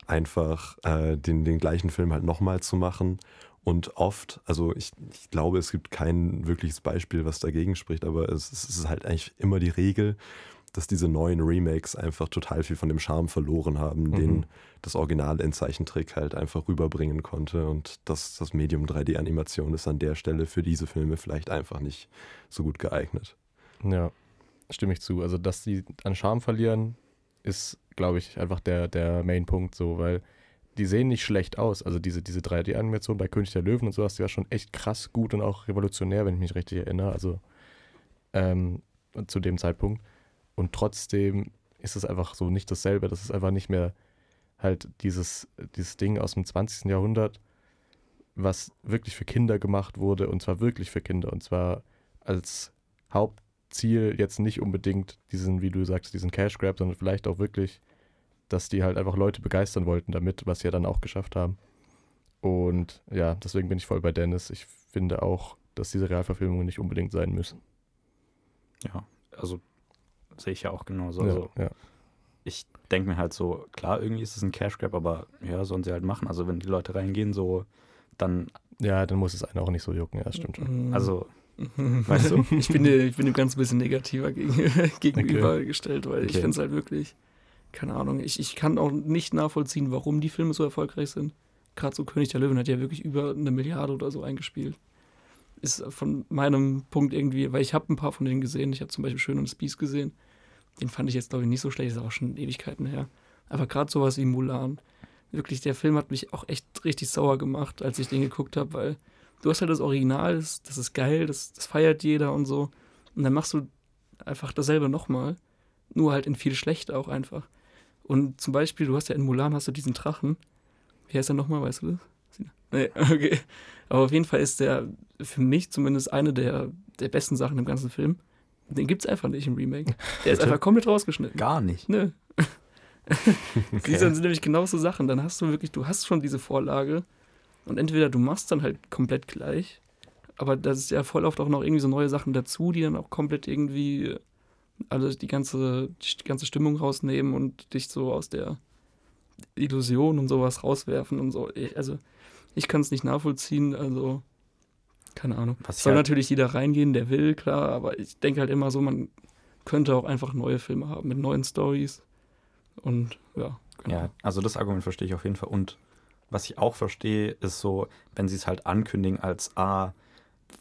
einfach äh, den, den gleichen Film halt nochmal zu machen und oft, also ich, ich glaube, es gibt kein wirkliches Beispiel, was dagegen spricht, aber es, es ist halt eigentlich immer die Regel, dass diese neuen Remakes einfach total viel von dem Charme verloren haben, Mhm. den das Original in Zeichentrick halt einfach rüberbringen konnte. Und das, das Medium 3D-Animation ist an der Stelle für diese Filme vielleicht einfach nicht so gut geeignet. Ja, stimme ich zu. Also, dass die an Charme verlieren, ist, glaube ich, einfach der, der Main-Punkt so, weil die sehen nicht schlecht aus. Also diese, diese 3D-Animation bei König der Löwen und sowas, die war schon echt krass gut und auch revolutionär, wenn ich mich richtig erinnere. Also ähm, zu dem Zeitpunkt. Und trotzdem ist es einfach so nicht dasselbe. Das ist einfach nicht mehr halt dieses, dieses Ding aus dem 20. Jahrhundert, was wirklich für Kinder gemacht wurde und zwar wirklich für Kinder und zwar als Hauptziel jetzt nicht unbedingt diesen, wie du sagst, diesen Cash Grab, sondern vielleicht auch wirklich, dass die halt einfach Leute begeistern wollten damit, was sie ja dann auch geschafft haben. Und ja, deswegen bin ich voll bei Dennis. Ich finde auch, dass diese Realverfilmungen nicht unbedingt sein müssen. Ja, also sehe ich ja auch genauso. ja, Also, ja. ich denke mir halt so, klar, irgendwie ist es ein Cash Grab, aber ja, sollen sie halt machen. Also wenn die Leute reingehen, so, dann, ja, dann muss es einen auch nicht so jucken. Ja, das stimmt schon. Mhm. also, weißt du? ich bin, ich bin dem ganz ein bisschen negativer gegen, gegenübergestellt, weil ich Okay. finde es halt wirklich, keine Ahnung, ich, ich kann auch nicht nachvollziehen, warum die Filme so erfolgreich sind. Gerade so König der Löwen hat ja wirklich über eine Milliarde oder so eingespielt. Ist von meinem Punkt irgendwie, weil ich habe ein paar von denen gesehen. Ich habe zum Beispiel Schön und das Biest gesehen. Den fand ich jetzt, glaube ich, nicht so schlecht, ist auch schon Ewigkeiten her. Aber gerade sowas wie Mulan, wirklich, der Film hat mich auch echt richtig sauer gemacht, als ich den geguckt habe, weil du hast halt das Original, das, das ist geil, das, das feiert jeder und so. Und dann machst du einfach dasselbe nochmal, nur halt in viel schlechter auch einfach. Und zum Beispiel, du hast ja in Mulan hast du diesen Drachen. Wie heißt der nochmal, weißt du das? Nee, okay. Aber auf jeden Fall ist der für mich zumindest eine der, der besten Sachen im ganzen Film. Den gibt's einfach nicht im Remake. Der ist einfach komplett rausgeschnitten. Gar nicht. Nö. Diese sind nämlich genauso Sachen. Dann hast du wirklich, du hast schon diese Vorlage und entweder du machst dann halt komplett gleich, aber das ist ja voll oft auch noch irgendwie so neue Sachen dazu, die dann auch komplett irgendwie alle die ganze, die ganze Stimmung rausnehmen und dich so aus der Illusion und sowas rauswerfen und so. Ich, also ich kann es nicht nachvollziehen, also keine Ahnung. Was Soll halt- natürlich jeder reingehen, der will, klar, aber ich denke halt immer so, man könnte auch einfach neue Filme haben mit neuen Stories. Und ja, genau. Ja, also das Argument verstehe ich auf jeden Fall. Und was ich auch verstehe, ist so, wenn sie es halt ankündigen als, ah,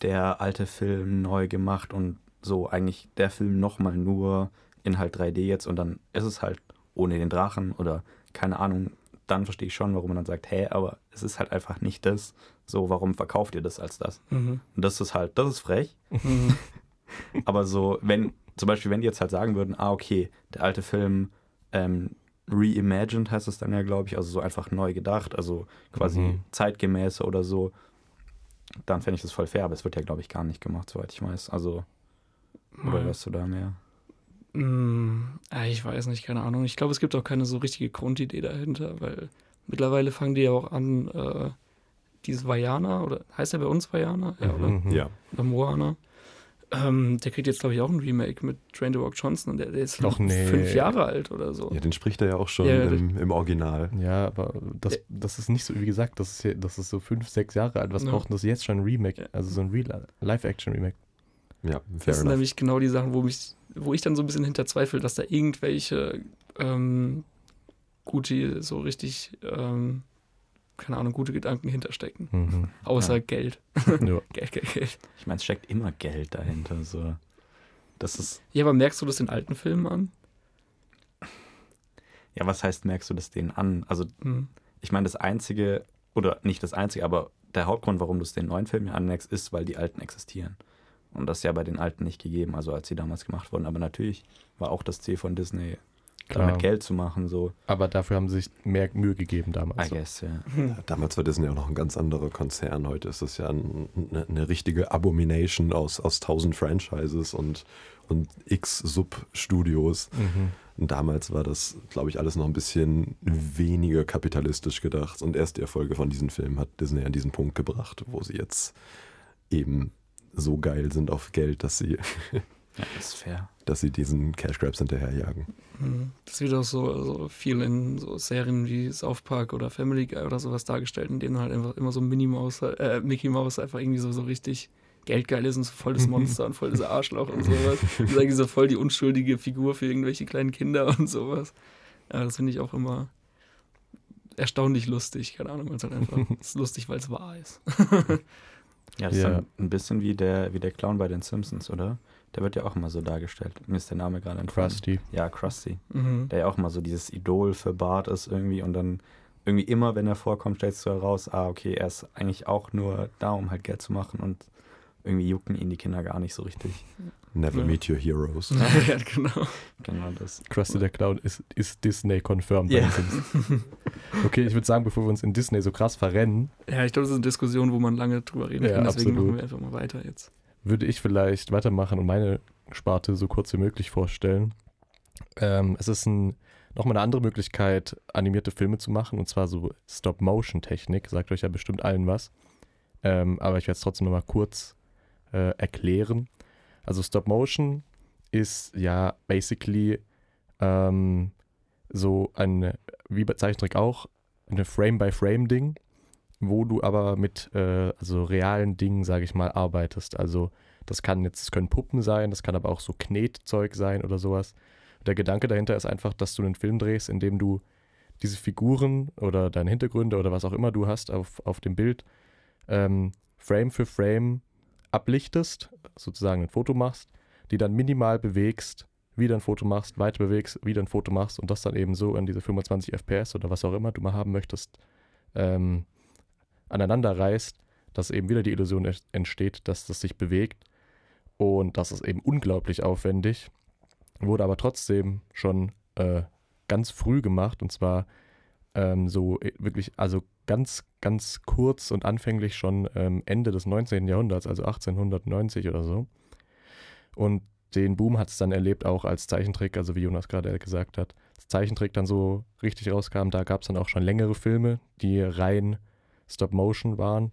der alte Film neu gemacht und so eigentlich der Film nochmal nur in halt 3D jetzt und dann ist es halt ohne den Drachen oder keine Ahnung, dann verstehe ich schon, warum man dann sagt, hä, aber es ist halt einfach nicht das. So, warum verkauft ihr das als das? Mhm. Und das ist halt, das ist frech. Mhm. Aber so, wenn, zum Beispiel, wenn die jetzt halt sagen würden, ah, okay, der alte Film ähm, reimagined heißt es dann ja, glaube ich, also so einfach neu gedacht, also quasi Mhm. zeitgemäßer oder so, dann fände ich das voll fair, aber es wird ja, glaube ich, gar nicht gemacht, soweit ich weiß. Also, Oder Ja. wärst du da mehr? Mm, ich weiß nicht, keine Ahnung. Ich glaube, es gibt auch keine so richtige Grundidee dahinter, weil mittlerweile fangen die ja auch an, äh, dieses Vajana, oder heißt er bei uns Vajana? Ja, oder? Mhm. Ja. Oder Moana. Ähm, der kriegt jetzt, glaube ich, auch ein Remake mit Train to Rock Johnson und der, der ist Ach, nee. fünf Jahre alt oder so. ja, den spricht er ja auch schon Ja, im, im Original. Ja, aber das, das ist nicht so, wie gesagt, das ist, das ist so fünf, sechs Jahre alt. Was Ja. braucht denn das jetzt schon ein Remake? Also so ein Real Live-Action-Remake. Ja, fair Das sind enough. nämlich genau die Sachen, wo, mich, wo ich dann so ein bisschen hinterzweifle, dass da irgendwelche ähm, gute, so richtig, ähm, keine Ahnung, gute Gedanken hinterstecken. Mhm. Außer Ja. Geld. ja. Geld, Geld, Geld. Ich meine, es steckt immer Geld dahinter. So. Das ist, Ja, aber merkst du das in alten Filmen an? ja, was heißt, merkst du das denen an? Also, Hm. ich meine, das Einzige, oder nicht das Einzige, aber der Hauptgrund, warum du es den neuen Filmen anmerkst, ist, weil die alten existieren. Und das ist ja bei den alten nicht gegeben, also als sie damals gemacht wurden. Aber natürlich war auch das Ziel von Disney, Klar. damit Geld zu machen, so, Aber dafür haben sie sich mehr Mühe gegeben I damals. guess, ja. Damals war Disney auch noch ein ganz anderer Konzern. Heute ist es ja ein, eine, eine richtige Abomination aus, aus tausend Franchises und, und x Sub-Studios. Mhm. Und damals war das, glaube ich, alles noch ein bisschen weniger kapitalistisch gedacht. Und erst die Erfolge von diesen Filmen hat Disney an diesen Punkt gebracht, wo sie jetzt eben so geil sind auf Geld, dass sie, Ja, das ist fair. dass sie diesen Cash Grabs hinterherjagen. Hm. Das wird auch so, so viel in so Serien wie South Park oder Family Guy oder sowas dargestellt, in denen halt einfach immer so Minnie Maus, äh, Mickey Mouse einfach irgendwie so, so richtig geldgeil ist und so voll das Monster und voll das Arschloch und sowas. Das ist eigentlich so voll die unschuldige Figur für irgendwelche kleinen Kinder und sowas. Ja, das finde ich auch immer erstaunlich lustig. Keine Ahnung, weil es halt einfach es ist lustig, weil es wahr ist. Ja, das ist Ja. dann ein bisschen wie der, wie der Clown bei den Simpsons, oder? Der wird ja auch immer so dargestellt. Mir ist der Name gerade entfallen. Krusty. Ja, Krusty. Mhm. Der ja auch immer so dieses Idol für Bart ist irgendwie und dann irgendwie immer, wenn er vorkommt, stellst du heraus, ah, okay, er ist eigentlich auch nur da, um halt Geld zu machen und irgendwie jucken ihn die Kinder gar nicht so richtig. Never Ja. meet your heroes. ja, genau. Genau das. Krusty der Clown ist, ist Disney confirmed. Simpsons. Okay, ich würde sagen, bevor wir uns in Disney so krass verrennen, Ja, ich glaube, das ist eine Diskussion, wo man lange drüber reden Ja, kann. Deswegen absolut. machen wir einfach mal weiter jetzt. würde ich vielleicht weitermachen und meine Sparte so kurz wie möglich vorstellen. Ähm, es ist ein, nochmal eine andere Möglichkeit, animierte Filme zu machen, und zwar so Stop-Motion-Technik. Sagt euch ja bestimmt allen was. Ähm, aber ich werde es trotzdem nochmal kurz äh, erklären. Also Stop-Motion ist ja basically ähm, so ein, wie bei Zeichentrick auch, eine Frame-by-Frame-Ding, wo du aber mit äh, also realen Dingen, sage ich mal, arbeitest. Also das kann jetzt, das können Puppen sein, das kann aber auch so Knetzeug sein oder sowas. Der Gedanke dahinter ist einfach, dass du einen Film drehst, in dem du diese Figuren oder deine Hintergründe oder was auch immer du hast auf, auf dem Bild ähm, Frame für Frame ablichtest, sozusagen ein Foto machst, die dann minimal bewegst, wieder ein Foto machst, weiter bewegst, wieder ein Foto machst und das dann eben so an diese 25 FPS oder was auch immer du mal haben möchtest, ähm, aneinander reißt, dass eben wieder die Illusion entsteht, dass das sich bewegt. Und das ist eben unglaublich aufwendig. Wurde aber trotzdem schon äh, ganz früh gemacht und zwar ähm, so äh, wirklich, also ganz, ganz kurz und anfänglich schon ähm, Ende des 19. Jahrhunderts, also 1890 oder so. Und den Boom hat es dann erlebt, auch als Zeichentrick, also wie Jonas gerade gesagt hat, als Zeichentrick dann so richtig rauskam, da gab es dann auch schon längere Filme, die rein Stop-Motion waren.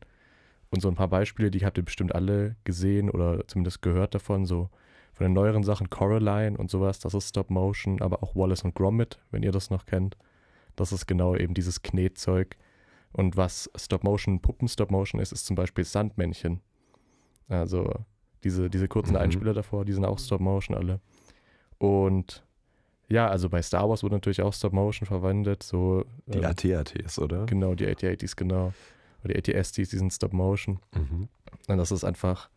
Und so ein paar Beispiele, die habt ihr bestimmt alle gesehen oder zumindest gehört davon, so von den neueren Sachen Coraline und sowas, das ist Stop-Motion, aber auch Wallace und Gromit, wenn ihr das noch kennt. Das ist genau eben dieses Knetzeug. Und was Stop-Motion, Puppen-Stop-Motion ist, ist zum Beispiel Sandmännchen. Also diese, diese kurzen Mhm. Einspieler davor, die sind auch Stop-Motion alle. Und ja, also bei Star Wars wurde natürlich auch Stop-Motion verwendet, so Die ähm, AT-ATs, oder? Genau, die AT-ATs, genau. Oder die AT-STs, die sind Stop-Motion. Mhm. Und das ist einfach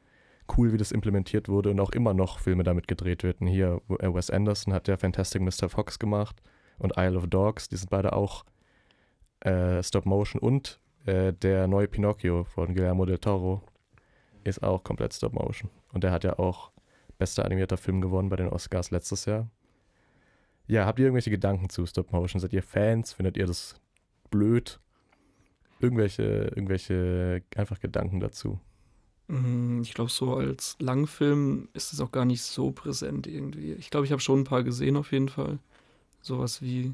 cool, wie das implementiert wurde und auch immer noch Filme damit gedreht werden. Hier, äh, Wes Anderson hat ja Fantastic Mr. Fox gemacht und Isle of Dogs, die sind beide auch äh, Stop-Motion und äh, der neue Pinocchio von Guillermo del Toro ist auch komplett Stop-Motion. Und der hat ja auch bester animierter Film gewonnen bei den Oscars letztes Jahr. Ja, habt ihr irgendwelche Gedanken zu Stop-Motion? Seid ihr Fans? Findet ihr das blöd? Irgendwelche, irgendwelche einfach Gedanken dazu? Mm, Ich glaube, so als Langfilm ist es auch gar nicht so präsent irgendwie. Ich glaube, ich habe schon ein paar gesehen auf jeden Fall. Sowas wie,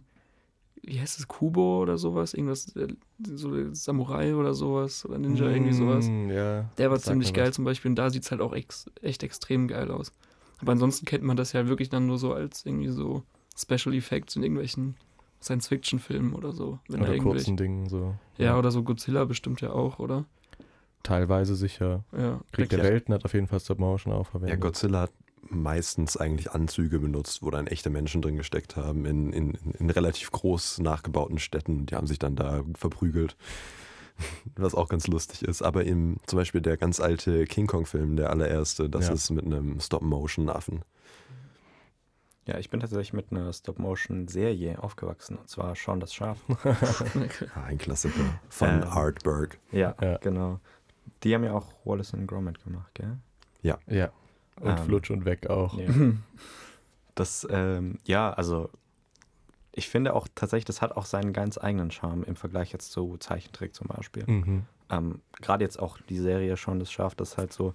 wie heißt es, Kubo oder sowas? Irgendwas, äh, so Samurai oder sowas oder Ninja, irgendwie sowas. Mm, Ja. Der war ziemlich geil was. zum Beispiel und da sieht es halt auch ex echt extrem geil aus. Aber ansonsten kennt man das ja wirklich dann nur so als irgendwie so Special Effects in irgendwelchen Science-Fiction-Filmen oder so. Wenn Oder kurzen Dingen so. Ja, oder so Godzilla bestimmt ja auch, oder? Teilweise sicher. Ja. Krieg der Ja. Welten hat auf jeden Fall Stop Motion auch Ja, verwendet. Godzilla hat meistens eigentlich Anzüge benutzt, wo dann echte Menschen drin gesteckt haben, in, in, in relativ groß nachgebauten Städten. Die haben sich dann da verprügelt. Was auch ganz lustig ist. Aber im, zum Beispiel der ganz alte King Kong-Film, der allererste, das Ja. ist mit einem Stop-Motion-Affen. Ja, ich bin tatsächlich mit einer Stop-Motion-Serie aufgewachsen, und zwar Shaun das Schaf. Ja, ein Klassiker von Ähm. Artberg. Ja, Ja. genau. Die haben ja auch Wallace and Gromit gemacht, gell? Ja. Und Ähm, Flutsch und weg auch. Ja. Das, ähm, ja, also ich finde auch tatsächlich, das hat auch seinen ganz eigenen Charme im Vergleich jetzt zu Zeichentrick zum Beispiel. Mhm. Ähm, Gerade jetzt auch die Serie schon das schafft, das halt so.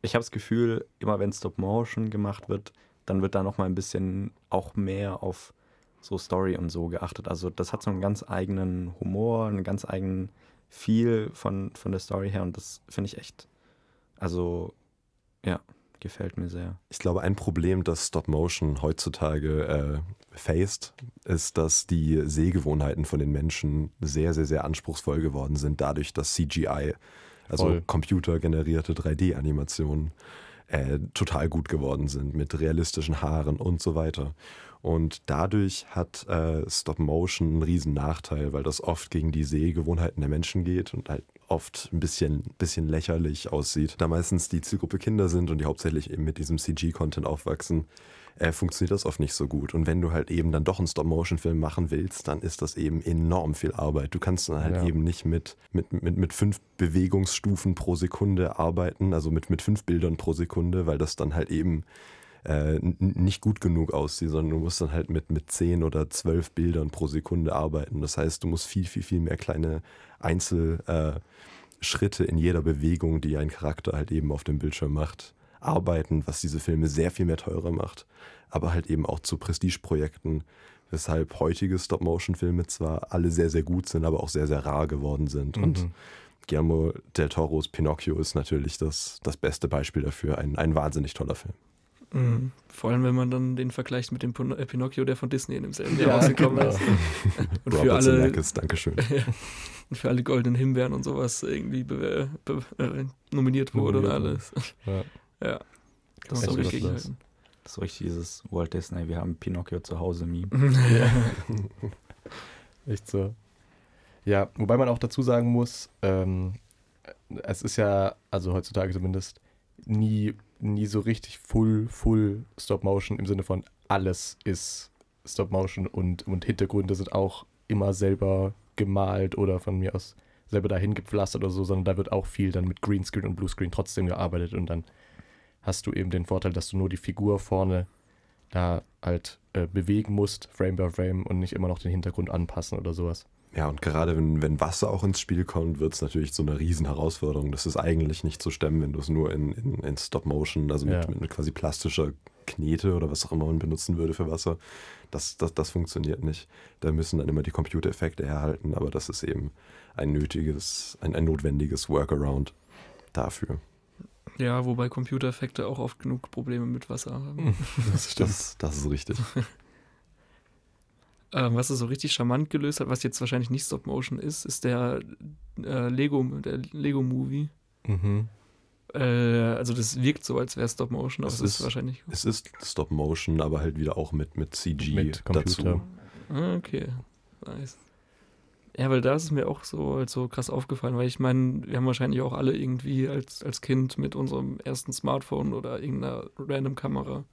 Ich habe das Gefühl, immer wenn Stop Motion gemacht wird, dann wird da noch mal ein bisschen auch mehr auf so Story und so geachtet. Also das hat so einen ganz eigenen Humor, einen ganz eigenen Feel von, von der Story her und das finde ich echt, also ja, gefällt mir sehr. Ich glaube, ein Problem, das Stop-Motion heutzutage äh, faced, ist, dass die Sehgewohnheiten von den Menschen sehr, sehr, sehr anspruchsvoll geworden sind, dadurch, dass CGI, also Voll. computergenerierte 3D-Animationen, äh, total gut geworden sind mit realistischen Haaren und so weiter. Und dadurch hat äh, Stop-Motion einen riesen Nachteil, weil das oft gegen die Sehgewohnheiten der Menschen geht und halt oft ein bisschen, bisschen lächerlich aussieht. Da meistens die Zielgruppe Kinder sind und die hauptsächlich eben mit diesem CG-Content aufwachsen, äh, funktioniert das oft nicht so gut. Und wenn du halt eben dann doch einen Stop-Motion-Film machen willst, dann ist das eben enorm viel Arbeit. Du kannst dann halt Ja. eben nicht mit, mit, mit, mit fünf Bewegungsstufen pro Sekunde arbeiten, also mit, mit fünf Bildern pro Sekunde, weil das dann halt eben äh, nicht gut genug aussieht, sondern du musst dann halt mit, mit zehn oder zwölf Bildern pro Sekunde arbeiten. Das heißt, du musst viel, viel, viel mehr kleine Einzelschritte äh, in jeder Bewegung, die ein Charakter halt eben auf dem Bildschirm macht, arbeiten, was diese Filme sehr viel mehr teurer macht, aber halt eben auch zu Prestigeprojekten, weshalb heutige Stop-Motion-Filme zwar alle sehr, sehr gut sind, aber auch sehr, sehr rar geworden sind. Und Mhm. Guillermo del Toros Pinocchio ist natürlich das, das beste Beispiel dafür. Ein, ein wahnsinnig toller Film. Mhm. Vor allem, wenn man dann den vergleicht mit dem Pin äh, Pinocchio, der von Disney in demselben Jahr Ja, rausgekommen genau. ist. Und für, alle, Dankeschön. und für alle goldenen Himbeeren und sowas irgendwie be be äh, nominiert wurde und Nominiert alles. Ja. Ja. Kann man Echt so was richtig halten. Das ist richtig dieses Walt Disney, wir haben Pinocchio zu Hause Meme. Echt so. Ja, wobei man auch dazu sagen muss, ähm, es ist ja, also heutzutage zumindest, nie, nie so richtig full, full Stop-Motion im Sinne von alles ist Stop-Motion und, und Hintergründe sind auch immer selber gemalt oder von mir aus selber dahin gepflastert oder so, sondern da wird auch viel dann mit Greenscreen und Bluescreen trotzdem gearbeitet und dann hast du eben den Vorteil, dass du nur die Figur vorne da halt äh, bewegen musst, Frame by Frame und nicht immer noch den Hintergrund anpassen oder sowas. Ja, und gerade wenn, wenn Wasser auch ins Spiel kommt, wird es natürlich so eine riesen Herausforderung. Das ist eigentlich nicht zu stemmen, wenn du es nur in, in, in Stop-Motion, also mit, Ja. mit quasi plastischer Knete oder was auch immer man benutzen würde für Wasser. Das, das, das funktioniert nicht. Da müssen dann immer die Computereffekte herhalten, aber das ist eben ein nötiges, ein, ein notwendiges Workaround dafür. Ja, wobei Computereffekte auch oft genug Probleme mit Wasser haben. Das Das, das ist richtig. Ähm, was es so richtig charmant gelöst hat, was jetzt wahrscheinlich nicht Stop-Motion ist, ist der äh, Lego, der Lego-Movie. Mhm. Äh, also das wirkt so, als wäre Stop-Motion, aber Es es ist, ist- wahrscheinlich. Es ist Stop-Motion, aber halt wieder auch mit, mit CG Mit dazu. Ah, Okay, nice. Ja, weil da ist es mir auch so, halt so krass aufgefallen, weil ich meine, wir haben wahrscheinlich auch alle irgendwie als, als Kind mit unserem ersten Smartphone oder irgendeiner random Kamera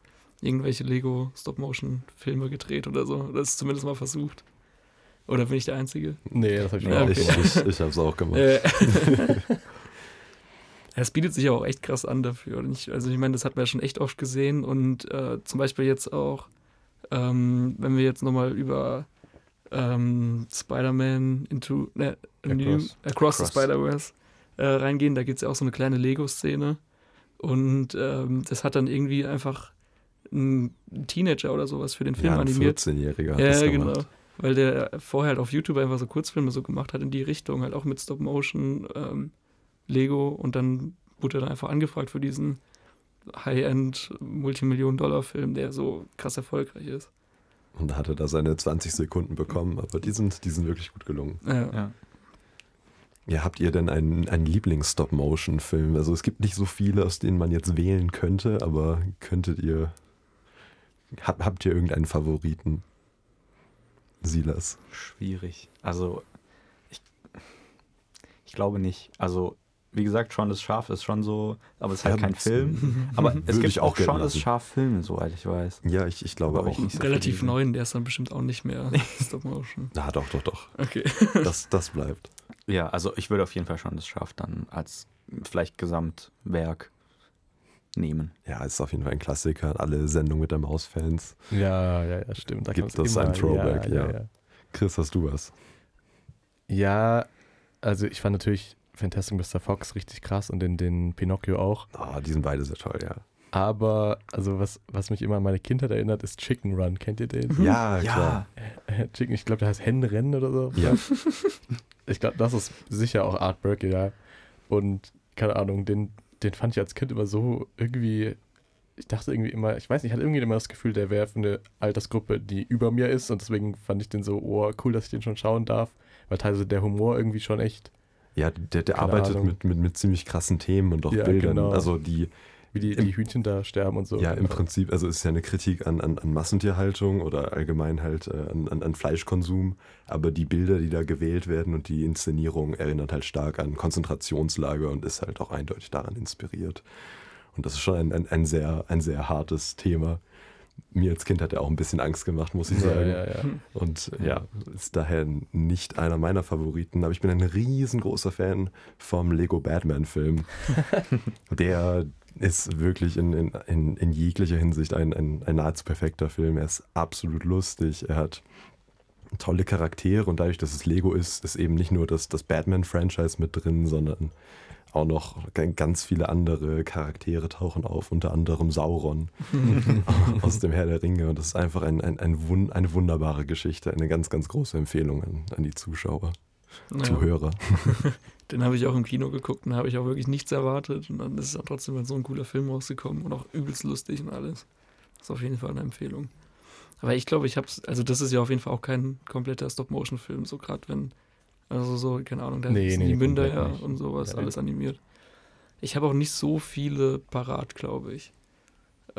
irgendwelche Lego Stop-Motion-Filme gedreht oder so. Das ist zumindest mal versucht. Oder bin ich der Einzige? Nee, das habe ich Ja, auch okay. Ich, ich, ich habe es auch gemacht. Es bietet sich aber auch echt krass an dafür. Ich, also ich meine, das hat man ja schon echt oft gesehen und äh, zum Beispiel jetzt auch, ähm, wenn wir jetzt nochmal über ähm, Spider-Man into ne, Across. Across, the. Spider-Verse äh, reingehen, da gibt es ja auch so eine kleine Lego-Szene. Und ähm, das hat dann irgendwie einfach ein Teenager oder sowas für den Film ja, ein animiert. 14-Jähriger hat Ja, das ja, gemacht. genau. Weil der vorher halt auf YouTube einfach so Kurzfilme so gemacht hat in die Richtung, halt auch mit Stop-Motion, ähm, Lego und dann wurde er dann einfach angefragt für diesen High-End Multimillionen-Dollar-Film, der so krass erfolgreich ist. Und da hat er da seine 20 Sekunden bekommen, aber die sind, die sind wirklich gut gelungen. Ja. Ja. Ja, habt ihr denn einen, einen Lieblings-Stop-Motion-Film? Also es gibt nicht so viele, aus denen man jetzt wählen könnte, aber könntet ihr. Hab, habt ihr irgendeinen Favoriten? Silas. Schwierig. Also, ich, ich glaube nicht. Also, wie gesagt, Sean das Schaf ist schon so, aber es ist halt Ja, kein Film. Aber es gibt ich auch auch Sean das lassen. Schaf Filme, soweit ich weiß. Ja, ich, ich glaube Aber auch. ich nicht so Relativ neuen, der ist dann bestimmt auch nicht mehr Stop-Motion. Na doch, doch, doch. Okay. Das, das bleibt. Ja, also ich würde auf jeden Fall Sean das Schaf dann als vielleicht Gesamtwerk nehmen. Ja, ist auf jeden Fall ein Klassiker. Alle Sendungen mit der Maus-Fans. Ja, ja, ja, stimmt. Da Gibt es ein Throwback, ja, ja. ja, ja. Chris, hast du was? Ja, also ich fand natürlich Fantastic Mr. Fox richtig krass und den, den Pinocchio auch. Ah, die sind beide sehr toll, ja. Aber, also was, was mich immer an meine Kindheit erinnert, ist Chicken Run. Kennt ihr den? Ja, klar. Äh, Chicken, ich glaube, der heißt Hennenrennen oder so. Ja. Ich glaube, das ist sicher auch Artwork, ja. Und keine Ahnung, den, den fand ich als Kind immer so irgendwie. Ich dachte irgendwie immer, ich weiß nicht, ich hatte irgendwie immer das Gefühl, der wäre für eine Altersgruppe, die über mir ist. Und deswegen fand ich den so, oh, cool, dass ich den schon schauen darf. Weil teilweise der Humor irgendwie schon echt, Ja, der, der arbeitet Ahnung. mit, mit, mit ziemlich krassen Themen und auch Ja, Bildern. genau. Also die, wie die, die Hühnchen da sterben und so. ja, im Prinzip, also es ist ja eine Kritik an, an, an Massentierhaltung oder allgemein halt äh, an, an, Fleischkonsum. Aber die Bilder, die da gewählt werden und die Inszenierung erinnert halt stark an Konzentrationslager und ist halt auch eindeutig daran inspiriert. Und das ist schon ein, ein, ein, sehr, ein sehr hartes Thema. Mir als Kind hat er auch ein bisschen Angst gemacht, muss ich Ja, sagen. ja, ja. Und ja, ist daher nicht einer meiner Favoriten, aber ich bin ein riesengroßer Fan vom Lego Batman-Film. Der ist wirklich in, in, in, in jeglicher Hinsicht ein, ein, ein nahezu perfekter Film. Er ist absolut lustig, er hat tolle Charaktere und dadurch, dass es Lego ist, ist eben nicht nur das, das Batman-Franchise mit drin, sondern auch noch ganz viele andere Charaktere tauchen auf, unter anderem Sauron aus dem Herr der Ringe. Und das ist einfach ein, ein, ein wun eine wunderbare Geschichte, eine ganz, ganz große Empfehlung an, an die Zuschauer, Ja. Zuhörer. Den habe ich auch im Kino geguckt und habe ich auch wirklich nichts erwartet. Und dann ist es trotzdem mal so ein cooler Film rausgekommen und auch übelst lustig und alles. Das ist auf jeden Fall eine Empfehlung. Aber ich glaube, ich habe es, also das ist ja auf jeden Fall auch kein kompletter Stop-Motion-Film, so gerade wenn, also so, keine Ahnung, da Nee, sind nee, die Münder ja nicht. und sowas, Ja, alles animiert. Ich habe auch nicht so viele parat, glaube ich.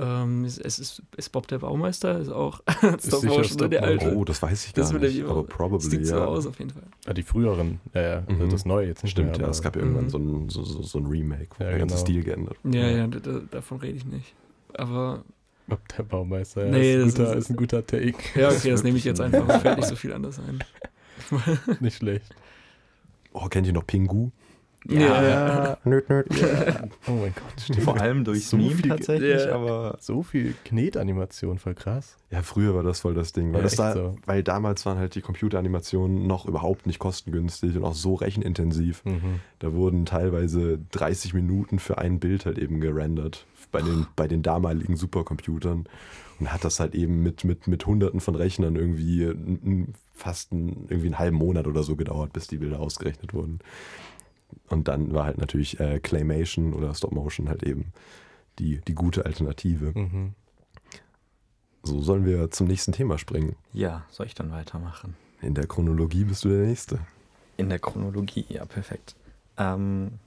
Ähm, es, es ist, ist Bob der Baumeister, ist auch Stop-Motion, ne, der alte. Oh, das weiß ich Das gar er nicht, lieber- aber Das probably, sieht so ja. aus auf jeden Fall. Ah, die früheren, ja, ja. Also Mhm. das Neue jetzt nicht Stimmt, mehr, ja, es gab ja irgendwann Mhm. so ein, so, so, so ein Remake, wo Ja, der ganze genau. Stil geändert Ja, wurde. ja, da, da, davon rede ich nicht. Aber Bob der Baumeister, ja, Nee, ist, ein das guter, ist- ist ein guter Take. ja, Das okay, das nehme ich jetzt einfach. Mir fällt nicht so viel anders ein. nicht schlecht. Oh, kennt ihr noch Pingu? Ja. Nerd, nerd. Ja. Oh mein Gott, stimmt. Vor allem durch so Meme viel, tatsächlich, Ja. aber So viel Knetanimation, voll krass. Ja, früher war das voll das Ding, weil, Ja, das da, so. weil damals waren halt die Computeranimationen noch überhaupt nicht kostengünstig und auch so rechenintensiv. Mhm. Da wurden teilweise 30 Minuten für ein Bild halt eben gerendert bei den, bei den damaligen Supercomputern und hat das halt eben mit, mit, mit hunderten von Rechnern irgendwie fast n- irgendwie einen halben Monat oder so gedauert, bis die Bilder ausgerechnet wurden. Und dann war halt natürlich äh, Claymation oder Stop Motion halt eben die, die gute Alternative. Mhm. So sollen wir zum nächsten Thema springen. ja, soll ich dann weitermachen? In der Chronologie bist du der Nächste. In der Chronologie, ja, perfekt. Ähm,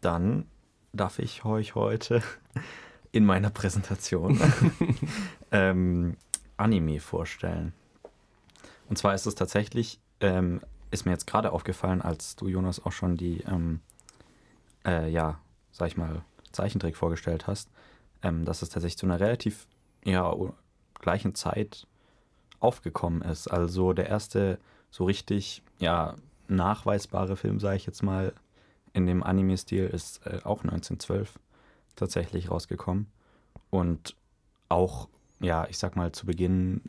dann darf ich euch heute in meiner Präsentation ähm, Anime vorstellen. Und zwar ist es tatsächlich, ähm, ist mir jetzt gerade aufgefallen, als du, Jonas, auch schon die, ähm, äh, ja, sag ich mal, Zeichentrick vorgestellt hast, ähm, dass es tatsächlich zu einer relativ, ja, gleichen Zeit aufgekommen ist. Also der erste so richtig, ja, nachweisbare Film, sage ich jetzt mal, in dem Anime-Stil ist äh, auch 1912 tatsächlich rausgekommen. Und auch, ja, ich sag mal, zu Beginn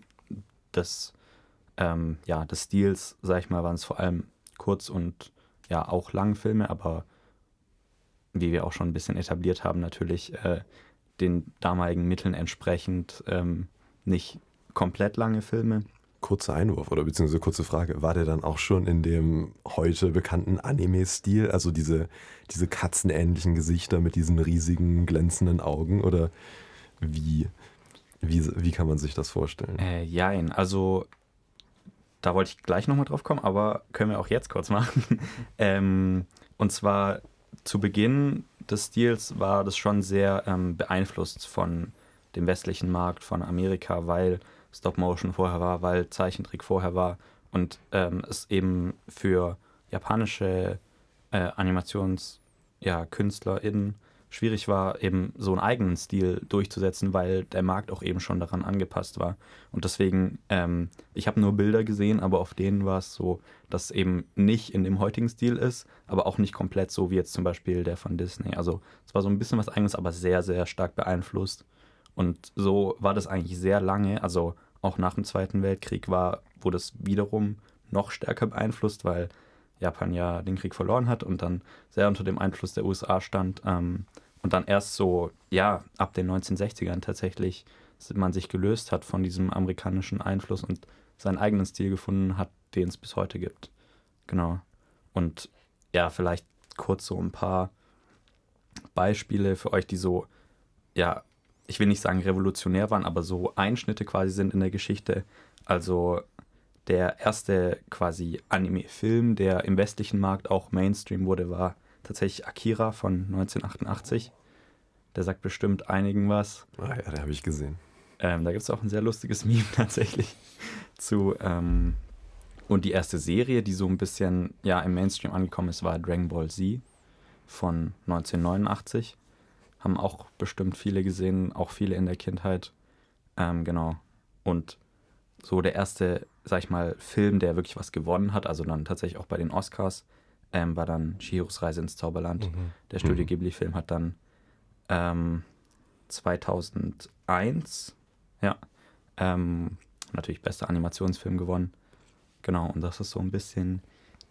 des, ähm, ja, des Stils, sag ich mal, waren es vor allem kurz und ja auch Langfilme, aber wie wir auch schon ein bisschen etabliert haben, natürlich äh, den damaligen Mitteln entsprechend ähm, nicht komplett lange Filme. Kurzer Einwurf oder beziehungsweise kurze Frage. War der dann auch schon in dem heute bekannten Anime-Stil, also diese, diese katzenähnlichen Gesichter mit diesen riesigen glänzenden Augen oder wie, wie, wie kann man sich das vorstellen? Äh, jein, also da wollte ich gleich nochmal drauf kommen, aber können wir auch jetzt kurz machen. ähm, und zwar zu Beginn des Stils war das schon sehr ähm, beeinflusst von dem westlichen Markt, von Amerika, weil Stop Motion vorher war, weil Zeichentrick vorher war und ähm, es eben für japanische äh, AnimationskünstlerInnen ja, schwierig war, eben so einen eigenen Stil durchzusetzen, weil der Markt auch eben schon daran angepasst war. Und deswegen, ähm, ich habe nur Bilder gesehen, aber auf denen war es so, dass eben nicht in dem heutigen Stil ist, aber auch nicht komplett so wie jetzt zum Beispiel der von Disney. Also es war so ein bisschen was eigenes, aber sehr, sehr stark beeinflusst. Und so war das eigentlich sehr lange, also auch nach dem Zweiten Weltkrieg war, wurde es wiederum noch stärker beeinflusst, weil Japan ja den Krieg verloren hat und dann sehr unter dem Einfluss der USA stand. Ähm, und dann erst so, ja, ab den 1960ern tatsächlich man sich gelöst hat von diesem amerikanischen Einfluss und seinen eigenen Stil gefunden hat, den es bis heute gibt. Genau. Und ja, vielleicht kurz so ein paar Beispiele für euch, die so, ja, ich will nicht sagen revolutionär waren, aber so Einschnitte quasi sind in der Geschichte. Also der erste quasi Anime-Film, der im westlichen Markt auch Mainstream wurde, war tatsächlich Akira von 1988. Der sagt bestimmt einigen was. Ah ja, den habe ich gesehen. Ähm, da gibt es auch ein sehr lustiges Meme tatsächlich zu. Ähm, und die erste Serie, die so ein bisschen ja, im Mainstream angekommen ist, war Dragon Ball Z von 1989. Haben auch bestimmt viele gesehen, auch viele in der Kindheit. Ähm, genau. Und so der erste, sag ich mal, Film, der wirklich was gewonnen hat, also dann tatsächlich auch bei den Oscars, ähm, war dann Chihiros Reise ins Zauberland. Mhm. Der Studio mhm. Ghibli-Film hat dann ähm, 2001, ja, ähm, natürlich bester Animationsfilm gewonnen. Genau, und das ist so ein bisschen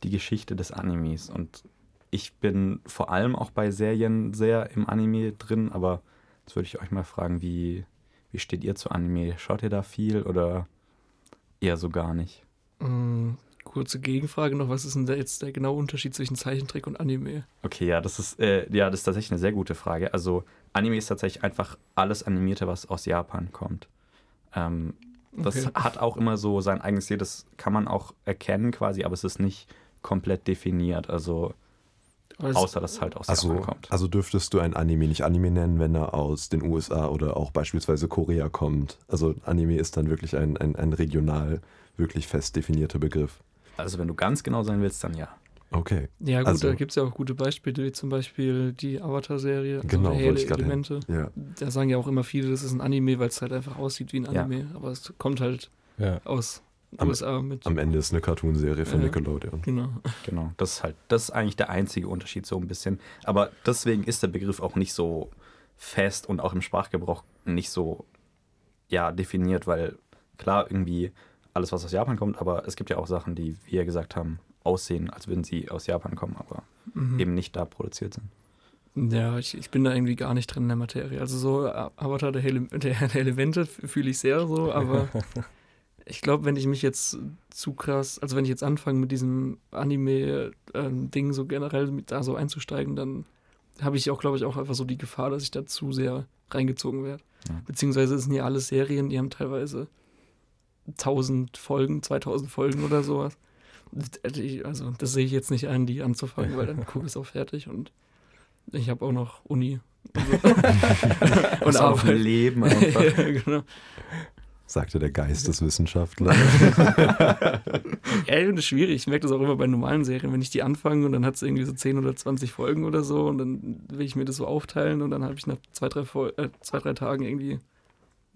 die Geschichte des Animes. Und ich bin vor allem auch bei Serien sehr im Anime drin, aber jetzt würde ich euch mal fragen, wie, wie steht ihr zu Anime? Schaut ihr da viel oder eher so gar nicht? Mm, kurze Gegenfrage noch, was ist denn jetzt der genaue Unterschied zwischen Zeichentrick und Anime? Okay, ja, das ist, äh, ja, das ist tatsächlich eine sehr gute Frage. Also Anime ist tatsächlich einfach alles Animierte, was aus Japan kommt. Ähm, das okay. hat auch immer so sein eigenes Stil, das kann man auch erkennen quasi, aber es ist nicht komplett definiert. Also außer dass es halt aus also, Japan kommt. Also dürftest du ein Anime nicht Anime nennen, wenn er aus den USA oder auch beispielsweise Korea kommt. Also Anime ist dann wirklich ein, ein, ein regional wirklich fest definierter Begriff. Also wenn du ganz genau sein willst, dann ja. Okay. Ja, gut, also, da gibt es ja auch gute Beispiele, wie zum Beispiel die Avatar-Serie, also genau, helle Elemente. Ja. Da sagen ja auch immer viele, das ist ein Anime, weil es halt einfach aussieht wie ein Anime, ja. aber es kommt halt ja. aus am, USA mit. Am Ende ist eine Cartoonserie von Nickelodeon. Genau. Genau, das ist halt, das ist eigentlich der einzige Unterschied so ein bisschen. Aber deswegen ist der Begriff auch nicht so fest und auch im Sprachgebrauch nicht so ja, definiert, weil klar, irgendwie alles, was aus Japan kommt, aber es gibt ja auch Sachen, die, wie wir gesagt haben, aussehen, als würden sie aus Japan kommen, aber mhm. eben nicht da produziert sind. Ja, ich, ich bin da irgendwie gar nicht drin in der Materie. Also so äh, Avatar der, Hele, der, der Elemente fühle ich sehr so, aber ich glaube, wenn ich mich jetzt zu krass, also wenn ich jetzt anfange mit diesem Anime-Ding ähm, so generell mit da so einzusteigen, dann habe ich auch, glaube ich, auch einfach so die Gefahr, dass ich da zu sehr reingezogen werde. Ja. Beziehungsweise sind ja alles Serien, die haben teilweise 1000 Folgen, 2000 Folgen oder sowas. Also, das sehe ich jetzt nicht ein, die anzufangen, weil dann gucke ich es auch fertig und ich habe auch noch Uni. Und, so. und auch Leben einfach. ja, genau. Sagte der Geisteswissenschaftler. ja, ich finde das schwierig. Ich merke das auch immer bei normalen Serien, wenn ich die anfange und dann hat es irgendwie so 10 oder 20 Folgen oder so und dann will ich mir das so aufteilen und dann habe ich nach zwei drei, äh, zwei, drei Tagen irgendwie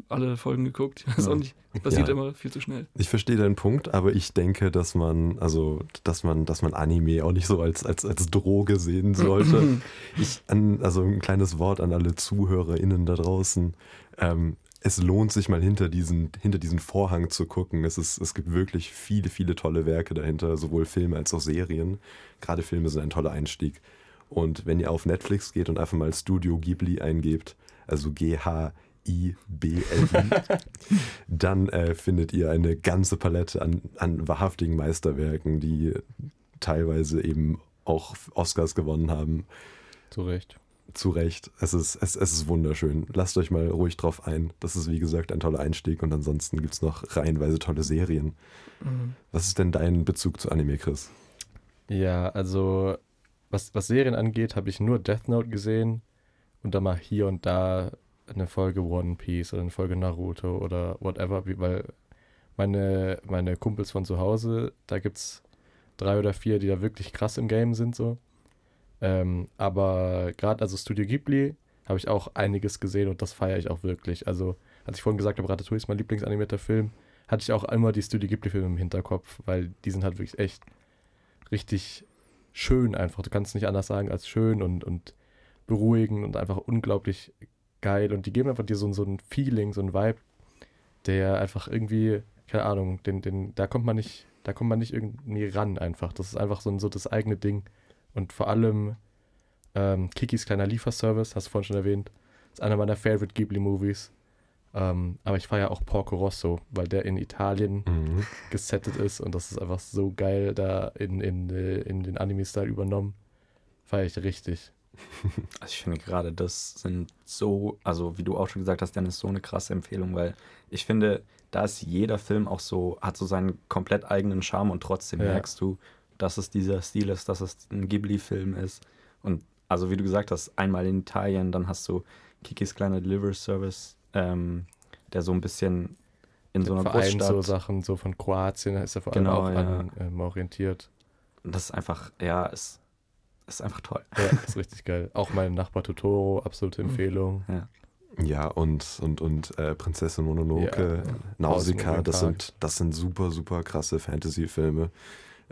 alle Folgen geguckt. Ich weiß auch nicht. Das passiert ja. immer viel zu schnell. Ich verstehe deinen Punkt, aber ich denke, dass man, also, dass man, dass man Anime auch nicht so als, als, als Droge sehen sollte. ich, an, also ein kleines Wort an alle ZuhörerInnen da draußen. Ähm, es lohnt sich mal hinter diesen, hinter diesen Vorhang zu gucken. Es, ist, es gibt wirklich viele, viele tolle Werke dahinter, sowohl Filme als auch Serien. Gerade Filme sind ein toller Einstieg. Und wenn ihr auf Netflix geht und einfach mal Studio Ghibli eingebt, also G-H-I-B-L-I, dann äh, findet ihr eine ganze Palette an, an wahrhaftigen Meisterwerken, die teilweise eben auch Oscars gewonnen haben. Zu Recht. Zu Recht. Es ist, es, es ist wunderschön. Lasst euch mal ruhig drauf ein. Das ist, wie gesagt, ein toller Einstieg. Und ansonsten gibt es noch reihenweise tolle Serien. Mhm. Was ist denn dein Bezug zu Anime, Chris? Ja, also was, was Serien angeht, habe ich nur Death Note gesehen und dann mal hier und da eine Folge One Piece oder eine Folge Naruto oder whatever, weil meine, meine Kumpels von zu Hause, da gibt es drei oder vier, die da wirklich krass im Game sind, so. Ähm, aber gerade, also Studio Ghibli, habe ich auch einiges gesehen und das feiere ich auch wirklich. Also, als ich vorhin gesagt habe, Ratatouille ist mein Lieblingsanimierter Film, hatte ich auch immer die Studio Ghibli-Filme im Hinterkopf, weil die sind halt wirklich echt richtig schön einfach. Du kannst nicht anders sagen als schön und, und beruhigend und einfach unglaublich geil. Und die geben einfach dir so, so ein Feeling, so ein Vibe, der einfach irgendwie, keine Ahnung, den, den, da kommt man nicht, da kommt man nicht irgendwie ran einfach. Das ist einfach so, so das eigene Ding. Und vor allem ähm, Kikis kleiner Lieferservice, hast du vorhin schon erwähnt, ist einer meiner Favorite Ghibli-Movies. Ähm, aber ich feiere auch Porco Rosso, weil der in Italien Mhm. gesettet ist und das ist einfach so geil da in, in, äh, in den Anime-Style übernommen. Feiere ich richtig. Also ich finde gerade, das sind so, also wie du auch schon gesagt hast, Dennis, so eine krasse Empfehlung, weil ich finde, da ist jeder Film auch so, hat so seinen komplett eigenen Charme und trotzdem Ja. merkst du, dass es dieser Stil ist, dass es ein Ghibli-Film ist. Und also wie du gesagt hast, einmal in Italien, dann hast du Kikis kleiner Delivery Service, ähm, der so ein bisschen in so einer Verein Großstadt. so Sachen, so von Kroatien ist er vor Genau, allem auch ja. an, ähm, orientiert. das ist einfach, ja, es ist einfach toll. Ja, ist richtig geil. Auch mein Nachbar Totoro, absolute Empfehlung. Ja, und, und, und äh, Prinzessin Mononoke, Ja. Nausicaa, das sind, das sind super, super krasse Fantasy-Filme.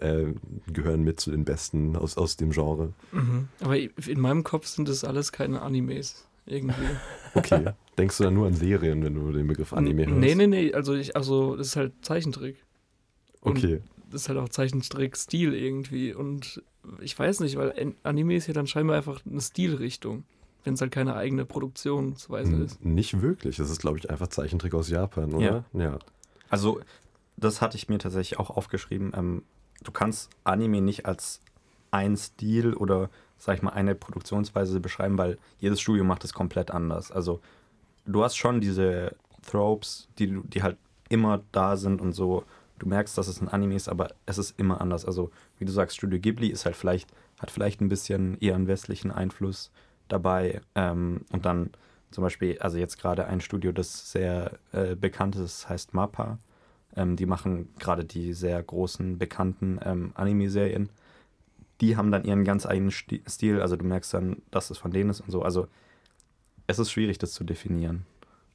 Äh, gehören mit zu den besten aus, aus dem Genre. Mhm. Aber in meinem Kopf sind das alles keine Animes. Irgendwie. Okay. Denkst du dann nur an Serien, wenn du den Begriff Anime hörst? Nee, nee, nee. Also, ich, also das ist halt Zeichentrick. Und Okay. Das ist halt auch Zeichentrick-Stil irgendwie. Und ich weiß nicht, weil An- Anime ist ja dann scheinbar einfach eine Stilrichtung. Wenn es halt keine eigene Produktionsweise N- ist. Nicht wirklich. Das ist, glaube ich, einfach Zeichentrick aus Japan, oder? Ja. Also, das hatte ich mir tatsächlich auch aufgeschrieben. Ähm, du kannst Anime nicht als ein Stil oder, sag ich mal, eine Produktionsweise beschreiben, weil jedes Studio macht es komplett anders. Also, du hast schon diese Tropes, die, die halt immer da sind und so. Du merkst, dass es ein Anime ist, aber es ist immer anders. Also, wie du sagst, Studio Ghibli ist halt vielleicht, hat vielleicht ein bisschen eher einen westlichen Einfluss dabei. Ähm, und dann zum Beispiel, also jetzt gerade ein Studio, das sehr äh, bekannt ist, heißt MAPPA. Ähm, die machen gerade die sehr großen, bekannten ähm, Anime-Serien. Die haben dann ihren ganz eigenen Sti Stil. Also du merkst dann, dass es von denen ist und so. Also es ist schwierig, das zu definieren.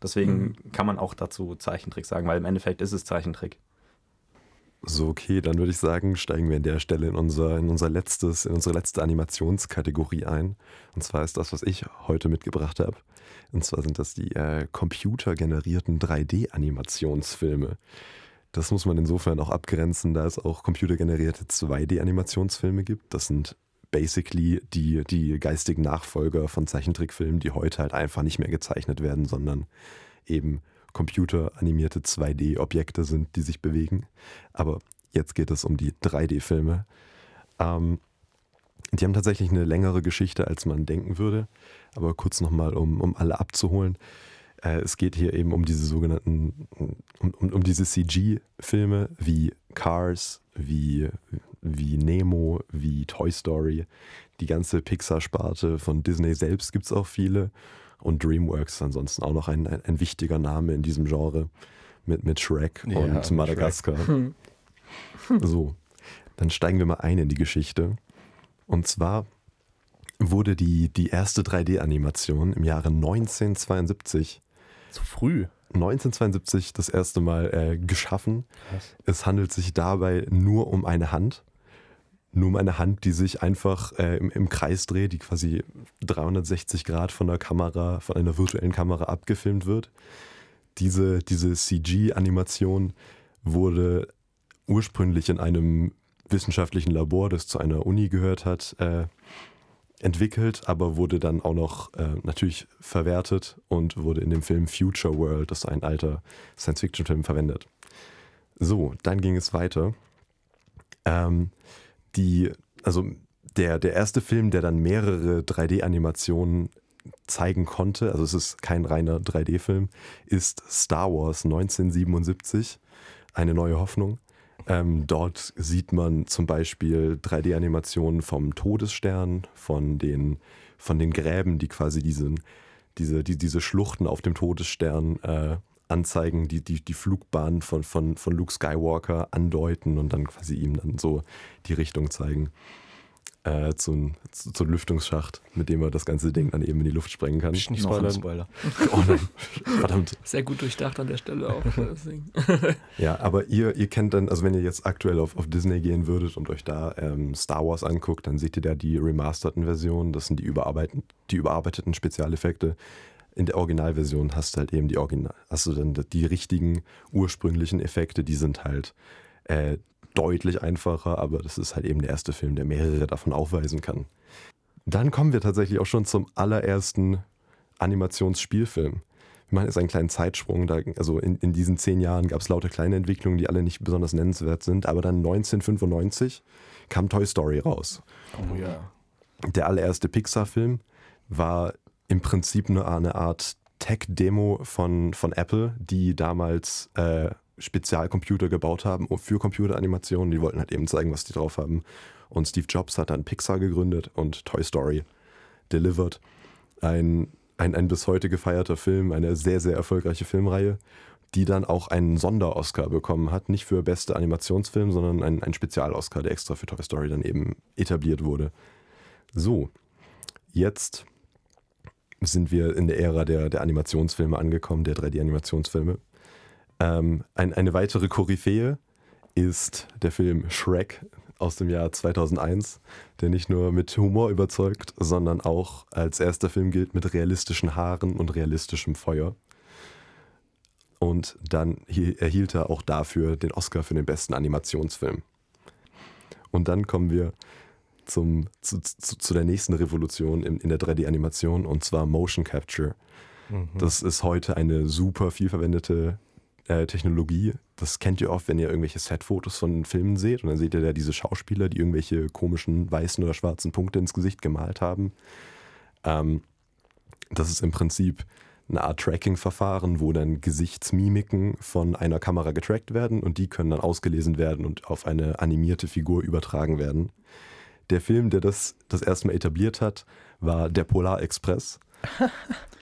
Deswegen kann man auch dazu Zeichentrick sagen, weil im Endeffekt ist es Zeichentrick. So, okay, dann würde ich sagen, steigen wir an der Stelle in unser, in unser letztes, in unsere letzte Animationskategorie ein. Und zwar ist das, was ich heute mitgebracht habe. Und zwar sind das die äh, computergenerierten 3D-Animationsfilme. Das muss man insofern auch abgrenzen, da es auch computergenerierte 2D-Animationsfilme gibt. Das sind basically die, die geistigen Nachfolger von Zeichentrickfilmen, die heute halt einfach nicht mehr gezeichnet werden, sondern eben computeranimierte 2D-Objekte sind, die sich bewegen. Aber jetzt geht es um die 3D-Filme. Ähm, die haben tatsächlich eine längere Geschichte, als man denken würde. Aber kurz nochmal, um, um alle abzuholen. Äh, es geht hier eben um diese sogenannten, um, um, um diese CG-Filme wie Cars, wie, wie Nemo, wie Toy Story. Die ganze Pixar-Sparte von Disney selbst gibt es auch viele. Und DreamWorks ist ansonsten auch noch ein, ein, ein wichtiger Name in diesem Genre mit, mit Shrek Ja, und Madagaskar. Hm. So, dann steigen wir mal ein in die Geschichte. Und zwar wurde die, die erste 3D-Animation im Jahre 1972, Zu früh. 1972 das erste Mal äh, geschaffen. Krass. Es handelt sich dabei nur um eine Hand. Nur um eine Hand, die sich einfach äh, im, im Kreis dreht, die quasi 360 Grad von der Kamera, von einer virtuellen Kamera abgefilmt wird. Diese, diese CG-Animation wurde ursprünglich in einem wissenschaftlichen Labor, das zu einer Uni gehört hat, äh, entwickelt, aber wurde dann auch noch äh, natürlich verwertet und wurde in dem Film Future World, das ist ein alter Science-Fiction-Film, verwendet. So, dann ging es weiter. Ähm, die, also der, der erste Film, der dann mehrere 3D-Animationen zeigen konnte, also es ist kein reiner 3D-Film, ist Star Wars 1977, eine neue Hoffnung. Ähm, dort sieht man zum Beispiel 3D-Animationen vom Todesstern, von den, von den Gräben, die quasi diesen, diese, die, diese Schluchten auf dem Todesstern äh, anzeigen, die, die, die Flugbahn von, von, von Luke Skywalker andeuten und dann quasi ihm dann so die Richtung zeigen äh, zum, zu, zum Lüftungsschacht, mit dem er das ganze Ding dann eben in die Luft sprengen kann. Nicht spoilern. Spoiler. Oh nein, verdammt. Sehr gut durchdacht an der Stelle auch. Ja, aber ihr, ihr kennt dann, also wenn ihr jetzt aktuell auf, auf Disney gehen würdet und euch da ähm, Star Wars anguckt, dann seht ihr da die remasterten Versionen, das sind die, überarbeiteten, die überarbeiteten Spezialeffekte. In der Originalversion hast du halt eben die Original, hast du dann die richtigen ursprünglichen Effekte, die sind halt äh, deutlich einfacher, aber das ist halt eben der erste Film, der mehrere davon aufweisen kann. Dann kommen wir tatsächlich auch schon zum allerersten Animationsspielfilm. Wir machen jetzt einen kleinen Zeitsprung. Da, also in, in diesen zehn Jahren gab es lauter kleine Entwicklungen, die alle nicht besonders nennenswert sind. Aber dann 1995 kam Toy Story raus. Oh ja. Der allererste Pixar-Film war im Prinzip nur eine Art Tech-Demo von, von Apple, die damals äh, Spezialcomputer gebaut haben für Computeranimationen. Die wollten halt eben zeigen, was die drauf haben. Und Steve Jobs hat dann Pixar gegründet und Toy Story delivered. Ein, ein, ein bis heute gefeierter Film, eine sehr, sehr erfolgreiche Filmreihe, die dann auch einen Sonder-Oscar bekommen hat. Nicht für beste Animationsfilm, sondern ein, ein Spezial-Oscar, der extra für Toy Story dann eben etabliert wurde. So, jetzt sind wir in der Ära der, der Animationsfilme angekommen, der 3D-Animationsfilme. Ähm, ein, eine weitere Koryphäe ist der Film Shrek aus dem Jahr 2001, der nicht nur mit Humor überzeugt, sondern auch als erster Film gilt mit realistischen Haaren und realistischem Feuer. Und dann erhielt er auch dafür den Oscar für den besten Animationsfilm. Und dann kommen wir zum, zu, zu, zu der nächsten Revolution in, in der 3D-Animation und zwar Motion Capture. Mhm. Das ist heute eine super viel verwendete äh, Technologie. Das kennt ihr oft, wenn ihr irgendwelche Set-Fotos von Filmen seht und dann seht ihr da diese Schauspieler, die irgendwelche komischen weißen oder schwarzen Punkte ins Gesicht gemalt haben. Ähm, das ist im Prinzip eine Art Tracking-Verfahren, wo dann Gesichtsmimiken von einer Kamera getrackt werden und die können dann ausgelesen werden und auf eine animierte Figur übertragen werden. Der Film, der das das erste Mal etabliert hat, war Der Polar Express.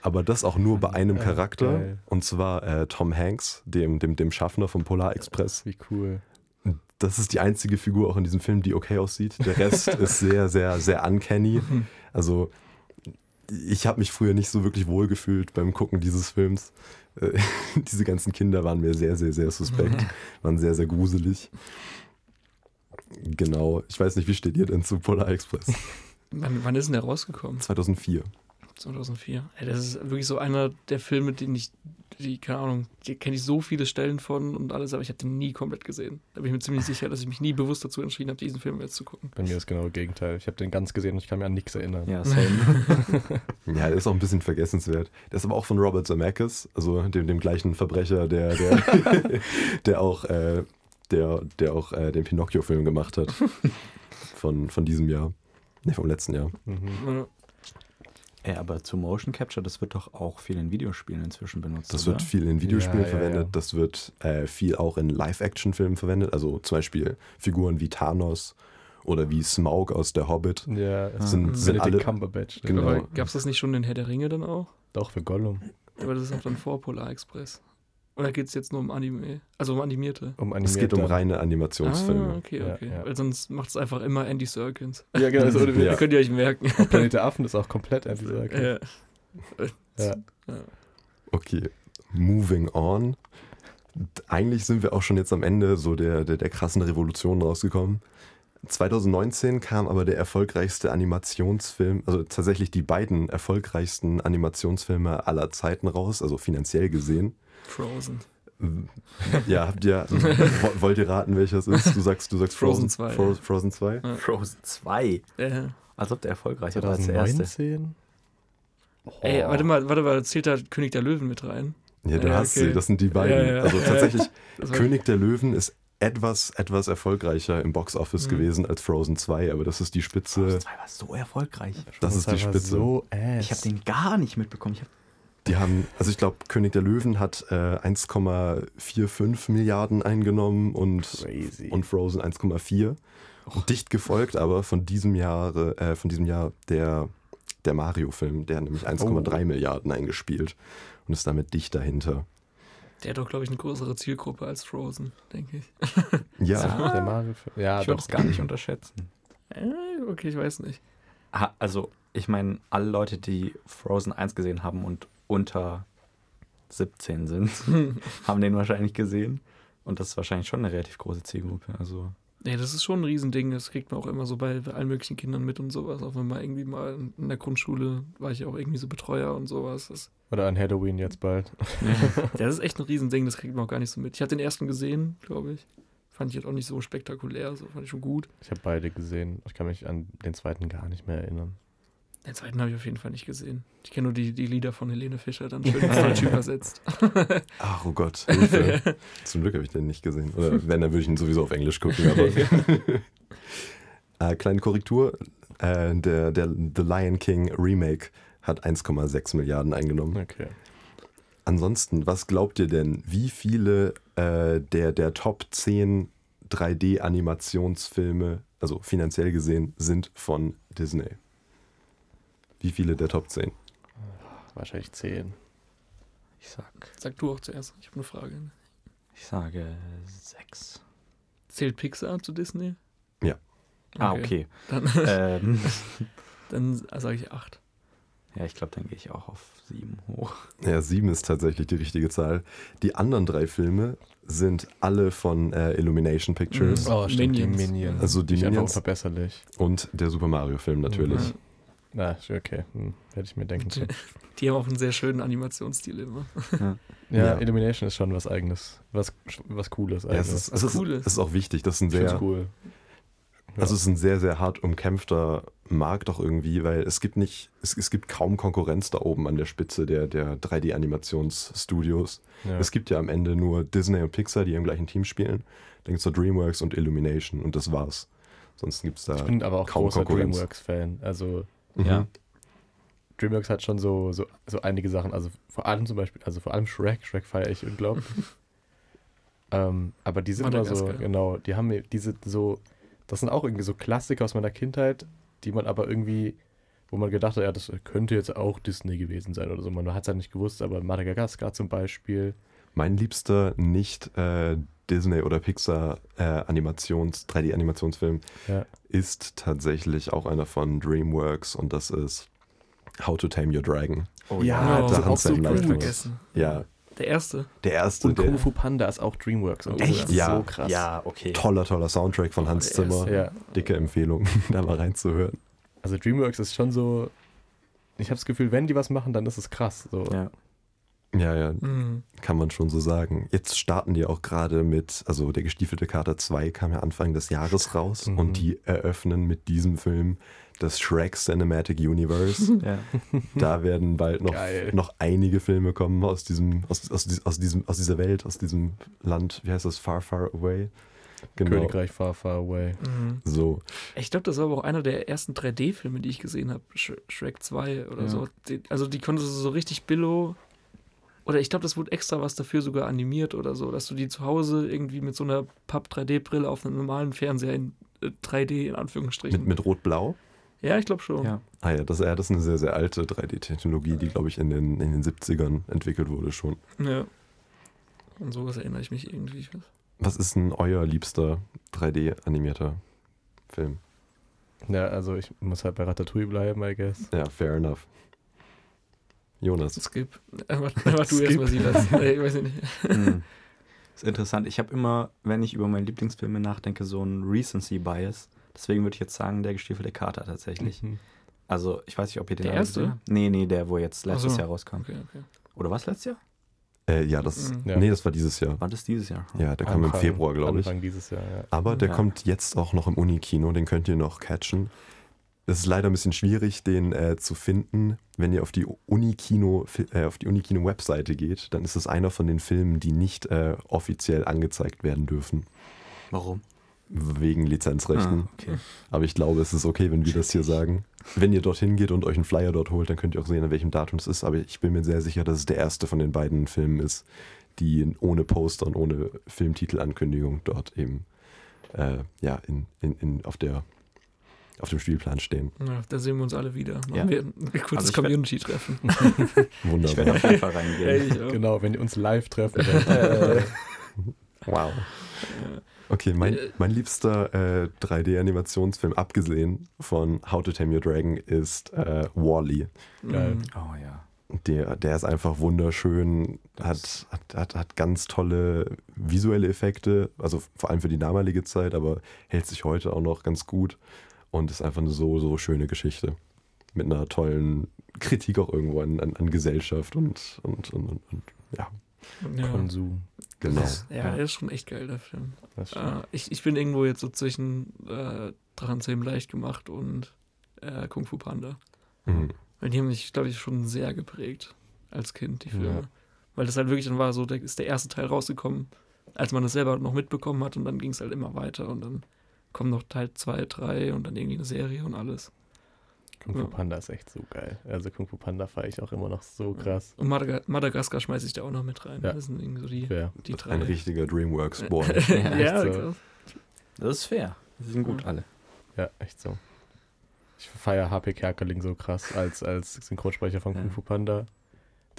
Aber das auch nur bei einem Äh, Charakter, geil. und zwar äh, Tom Hanks, dem, dem, dem Schaffner vom Polar Express. Wie cool. Das ist die einzige Figur auch in diesem Film, die okay aussieht. Der Rest ist sehr, sehr, sehr uncanny. Also ich habe mich früher nicht so wirklich wohl gefühlt beim Gucken dieses Films. Äh, Diese ganzen Kinder waren mir sehr, sehr, sehr suspekt, waren sehr, sehr gruselig. Genau. Ich weiß nicht, wie steht ihr denn zu Polar Express? Wann, wann ist denn der rausgekommen? 2004. 2004. Ey, das ist wirklich so einer der Filme, den ich, die, keine Ahnung, die kenne ich so viele Stellen von und alles, aber ich habe den nie komplett gesehen. Da bin ich mir ziemlich sicher, dass ich mich nie bewusst dazu entschieden habe, diesen Film jetzt zu gucken. Bei mir ist genau das Gegenteil. Ich habe den ganz gesehen und ich kann mir an nichts erinnern. Ja, same. Ja, der ist auch ein bisschen vergessenswert. Der ist aber auch von Robert Zemeckis, also dem, dem gleichen Verbrecher, der, der, der auch, äh, der, der auch äh, den Pinocchio-Film gemacht hat. Von, von diesem Jahr. Ne, vom letzten Jahr. Mhm. Ja. Ey, aber zu Motion Capture, das wird doch auch viel in Videospielen inzwischen benutzt. Das oder? wird viel in Videospielen Ja, ja, verwendet, ja. das wird äh, viel auch in Live-Action-Filmen verwendet. Also zum Beispiel Figuren wie Thanos oder wie Smaug aus Der Hobbit. Ja, Sind- sind, sind alle- Cumberbatch. Genau. Gab es das nicht schon in Herr der Ringe dann auch? Doch, für Gollum. Aber das ist auch dann vor Polar Express. Oder geht es jetzt nur um Anime? Also um animierte? Um Es geht um animierte- reine Ah, Animationsfilme. okay, Ja, okay. ja. Weil sonst macht es einfach immer Andy Serkins. Ja, genau. So, Ja. Könnt ihr euch merken. Planet der Affen ist auch komplett Andy Serkis. Ja. Ja. Okay, moving on. Eigentlich sind wir auch schon jetzt am Ende so der, der, der krassen Revolution rausgekommen. 2019 kam aber der erfolgreichste Animationsfilm, also tatsächlich die beiden erfolgreichsten Animationsfilme aller Zeiten raus, also finanziell gesehen. Frozen. Ja, habt ihr, wollt ihr raten, welches ist? Du sagst, du sagst Frozen Frozen, 2. Fro Frozen 2? Ja. Frozen 2. Ja. Als ob der erfolgreicher war als der erste. 2019? Ey, warte mal, warte mal, zählt da König der Löwen mit rein? Ja, du Ja, hast okay. sie, das sind die beiden. Ja, ja. Also tatsächlich, Das König der Löwen ist etwas, etwas erfolgreicher im Boxoffice Mhm. gewesen als Frozen 2, aber das ist die Spitze. Frozen 2 war so erfolgreich. Das ist die Spitze. So ass. Ich habe den gar nicht mitbekommen. Ich hab, Die haben, also ich glaube, König der Löwen hat äh, 1,45 Milliarden eingenommen und, Crazy. und Frozen 1,4. Und dicht gefolgt aber von diesem Jahr, äh, von diesem Jahr der, der Mario-Film, der hat nämlich 1,3 Milliarden eingespielt und ist damit dicht dahinter. Der hat doch, glaube ich, eine größere Zielgruppe als Frozen, denke ich. Ja, Ja. der Mario. Ja, ich würde es gar nicht unterschätzen. Äh, okay, ich weiß nicht. Also, ich meine, alle Leute, die Frozen 1 gesehen haben und unter 17 sind, haben den wahrscheinlich gesehen. Und das ist wahrscheinlich schon eine relativ große Zielgruppe. Also, Nee, das ist schon ein Riesending. Das kriegt man auch immer so bei allen möglichen Kindern mit und sowas. Auch wenn man irgendwie mal in der Grundschule war ich auch irgendwie so Betreuer und sowas. Das, Oder an Halloween jetzt bald. das ist echt ein Riesending, das kriegt man auch gar nicht so mit. Ich habe den ersten gesehen, glaube ich. Fand ich jetzt auch nicht so spektakulär, so fand ich schon gut. Ich habe beide gesehen. Ich kann mich an den zweiten gar nicht mehr erinnern. Den zweiten habe ich auf jeden Fall nicht gesehen. Ich kenne nur die, die Lieder von Helene Fischer, dann schön ins Deutsch übersetzt. ach oh Gott, Hilfe. Zum Glück habe ich den nicht gesehen. Oder wenn, dann würde ich ihn sowieso auf Englisch gucken. Aber äh, kleine Korrektur, äh, der, der The Lion King Remake hat 1,6 Milliarden eingenommen. Okay. Ansonsten, was glaubt ihr denn, wie viele äh, der, der Top 10 3D-Animationsfilme, also finanziell gesehen, sind von Disney? Wie viele der Top 10? Wahrscheinlich zehn. ich sag, Sag du auch zuerst. Ich habe eine Frage. ich sage 6. Zählt Pixar zu Disney? Ja. Ah, okay. Dann, ähm, dann sage ich acht. ja, ich glaube, dann gehe ich auch auf 7 hoch. Ja, sieben ist tatsächlich die richtige Zahl. Die anderen drei Filme sind alle von äh, Illumination Pictures Mhm. Oh, stimmt, Minions. die Minions. Also die einfach Minions. unverbesserlich. und der Super Mario-Film natürlich. Ja. Na, okay. Hm, hätte ich mir denken können. Die haben auch einen sehr schönen Animationsstil immer. Ja, Ja. Illumination ist schon was eigenes. Was, was Cooles Ja, es, ist, was es, ist, Cooles. es ist auch wichtig. Das ist ein sehr, cool. Also es ist ein sehr, sehr hart umkämpfter Markt auch irgendwie, weil es gibt nicht, es, es gibt kaum Konkurrenz da oben an der Spitze der, der 3D-Animationsstudios. Ja. Es gibt ja am Ende nur Disney und Pixar, die im gleichen Team spielen. Dann gibt es noch DreamWorks und Illumination und das war's. Sonst gibt es da. ich bin aber auch kaum großer Konkurrenz. DreamWorks-Fan. Also Mhm. Ja. DreamWorks hat schon so, so, so einige Sachen, also vor allem zum Beispiel, also vor allem Shrek, Shrek feiere ich unglaublich. ähm, aber die sind immer so, genau, die haben mir diese so, das sind auch irgendwie so Klassiker aus meiner Kindheit, die man aber irgendwie, wo man gedacht hat, ja, das könnte jetzt auch Disney gewesen sein oder so. Man hat es halt nicht gewusst, aber Madagaskar zum Beispiel. Mein liebster nicht äh, Disney oder Pixar äh, Animations, 3D-Animationsfilm Ja. ist tatsächlich auch einer von DreamWorks und das ist How to Tame Your Dragon. Oh Ja, das ist ist auch so cool. vergessen. Ja, Der erste. der erste, Und der Kung Fu Panda ist auch DreamWorks. Und Echt? ist Ja. so krass. Ja, okay. toller, toller Soundtrack von Oh, Hans der Zimmer. Ja. Dicke Empfehlung, da mal reinzuhören. Also DreamWorks ist schon so, ich habe das Gefühl, wenn die was machen, dann ist es krass. So. Ja. Ja, ja, Mhm. kann man schon so sagen. Jetzt starten die auch gerade mit, also der gestiefelte Kater 2 kam ja Anfang des Jahres raus Mhm. und die eröffnen mit diesem Film das Shrek Cinematic Universe. ja. da werden bald noch, Geil. noch einige Filme kommen aus diesem, aus, aus, aus, diesem, aus dieser Welt, aus diesem Land, wie heißt das, Far, Far Away? Genau. Königreich Far Far Away. Mhm. So, Ich glaube, das war aber auch einer der ersten 3D-Filme, die ich gesehen habe. Sh Shrek 2 oder Ja. so. Die, also die konntest du so richtig billo. Oder ich glaube, das wurde extra was dafür sogar animiert oder so, dass du die zu Hause irgendwie mit so einer Papp-3D-Brille auf einem normalen Fernseher in äh, 3D in Anführungsstrichen. mit, mit Rot-Blau. ja, ich glaube schon. ja. Ah ja, das, ja, das ist eine sehr, sehr alte 3D-Technologie, die, glaube ich, in den, in den 70ern entwickelt wurde schon. Ja. Und sowas erinnere ich mich irgendwie. Was ist denn euer liebster 3D-animierter Film? Ja, also ich muss halt bei Ratatouille bleiben, I guess. Ja, fair enough. Jonas. Skip. Äh, Mach mach du Skip. erstmal Silas. Äh, Ich weiß nicht. Hm. Ist interessant. Ich habe immer, wenn ich über meine Lieblingsfilme nachdenke, so einen Recency-Bias. Deswegen würde ich jetzt sagen, der gestiefelte Kater tatsächlich. Mhm. Also, ich weiß nicht, ob ihr den Der erste? gesehen. Nee, nee, der, wo jetzt letztes so. Jahr rauskam. Okay, okay. Oder was letztes Jahr? Äh, ja, das, Mhm. Ja. nee, das war dieses Jahr. War das dieses Jahr? Ja, der kam im Anfang- Februar, glaube ich. Anfang dieses Jahr, ja. Aber der Ja. kommt jetzt auch noch im Unikino, den könnt ihr noch catchen. Es ist leider ein bisschen schwierig, den äh, zu finden. Wenn ihr auf die Unikino, äh, auf die Unikino-Webseite geht, dann ist es einer von den Filmen, die nicht äh, offiziell angezeigt werden dürfen. Warum? Wegen Lizenzrechten. Ah, okay. Aber ich glaube, es ist okay, wenn wir das hier sagen. Wenn ihr dorthin geht und euch einen Flyer dort holt, dann könnt ihr auch sehen, an welchem Datum es ist. Aber ich bin mir sehr sicher, dass es der erste von den beiden Filmen ist, die ohne Poster und ohne Filmtitelankündigung dort eben äh, ja, in, in, in, auf, der, auf dem Spielplan stehen. Ja, da sehen wir uns alle wieder. Machen Ja. wir ein kurzes Also Community-Treffen. Ich werde Wunderbar. auf jeden Fall reingehen. Auch. Genau, wenn ihr uns live treffen. Wow. Ja. Okay, mein, Äh. mein liebster äh, 3D-Animationsfilm, abgesehen von How to Tame Your Dragon, ist äh, Wall-E. Geil. Mhm. Oh ja. Der, der ist einfach wunderschön, hat, hat, hat, hat ganz tolle visuelle Effekte, also vor allem für die damalige Zeit, aber hält sich heute auch noch ganz gut und ist einfach eine so, so schöne Geschichte. Mit einer tollen Kritik auch irgendwo an, an, an Gesellschaft und, und, und, und, und ja, Ja. Konsum. genau. Das, ja, der ist schon echt geil, der Film. Äh, ich, ich bin irgendwo jetzt so zwischen äh, Drachenzähmen leicht gemacht und äh, Kung Fu Panda. Mhm. Weil die haben mich, glaube ich, schon sehr geprägt als Kind, die Filme. Ja. Weil das halt wirklich dann war so, da ist der erste Teil rausgekommen, als man das selber noch mitbekommen hat und dann ging es halt immer weiter und dann kommen noch Teil 2, 3 und dann irgendwie eine Serie und alles. Kung Fu Ja. Panda ist echt so geil. Also Kung Fu Panda feiere ich auch immer noch so krass. Und Madaga Madagaskar schmeiße ich da auch noch mit rein. Ja. Das sind irgendwie so die, Fair. die drei. Ein richtiger Dreamworks-Boy. ja, echt so. krass. Das ist fair. Die sind gut alle. Ja, echt so. Ich feiere HP Kerkeling so krass als, als Synchronsprecher von Ja. Kung Fu Panda.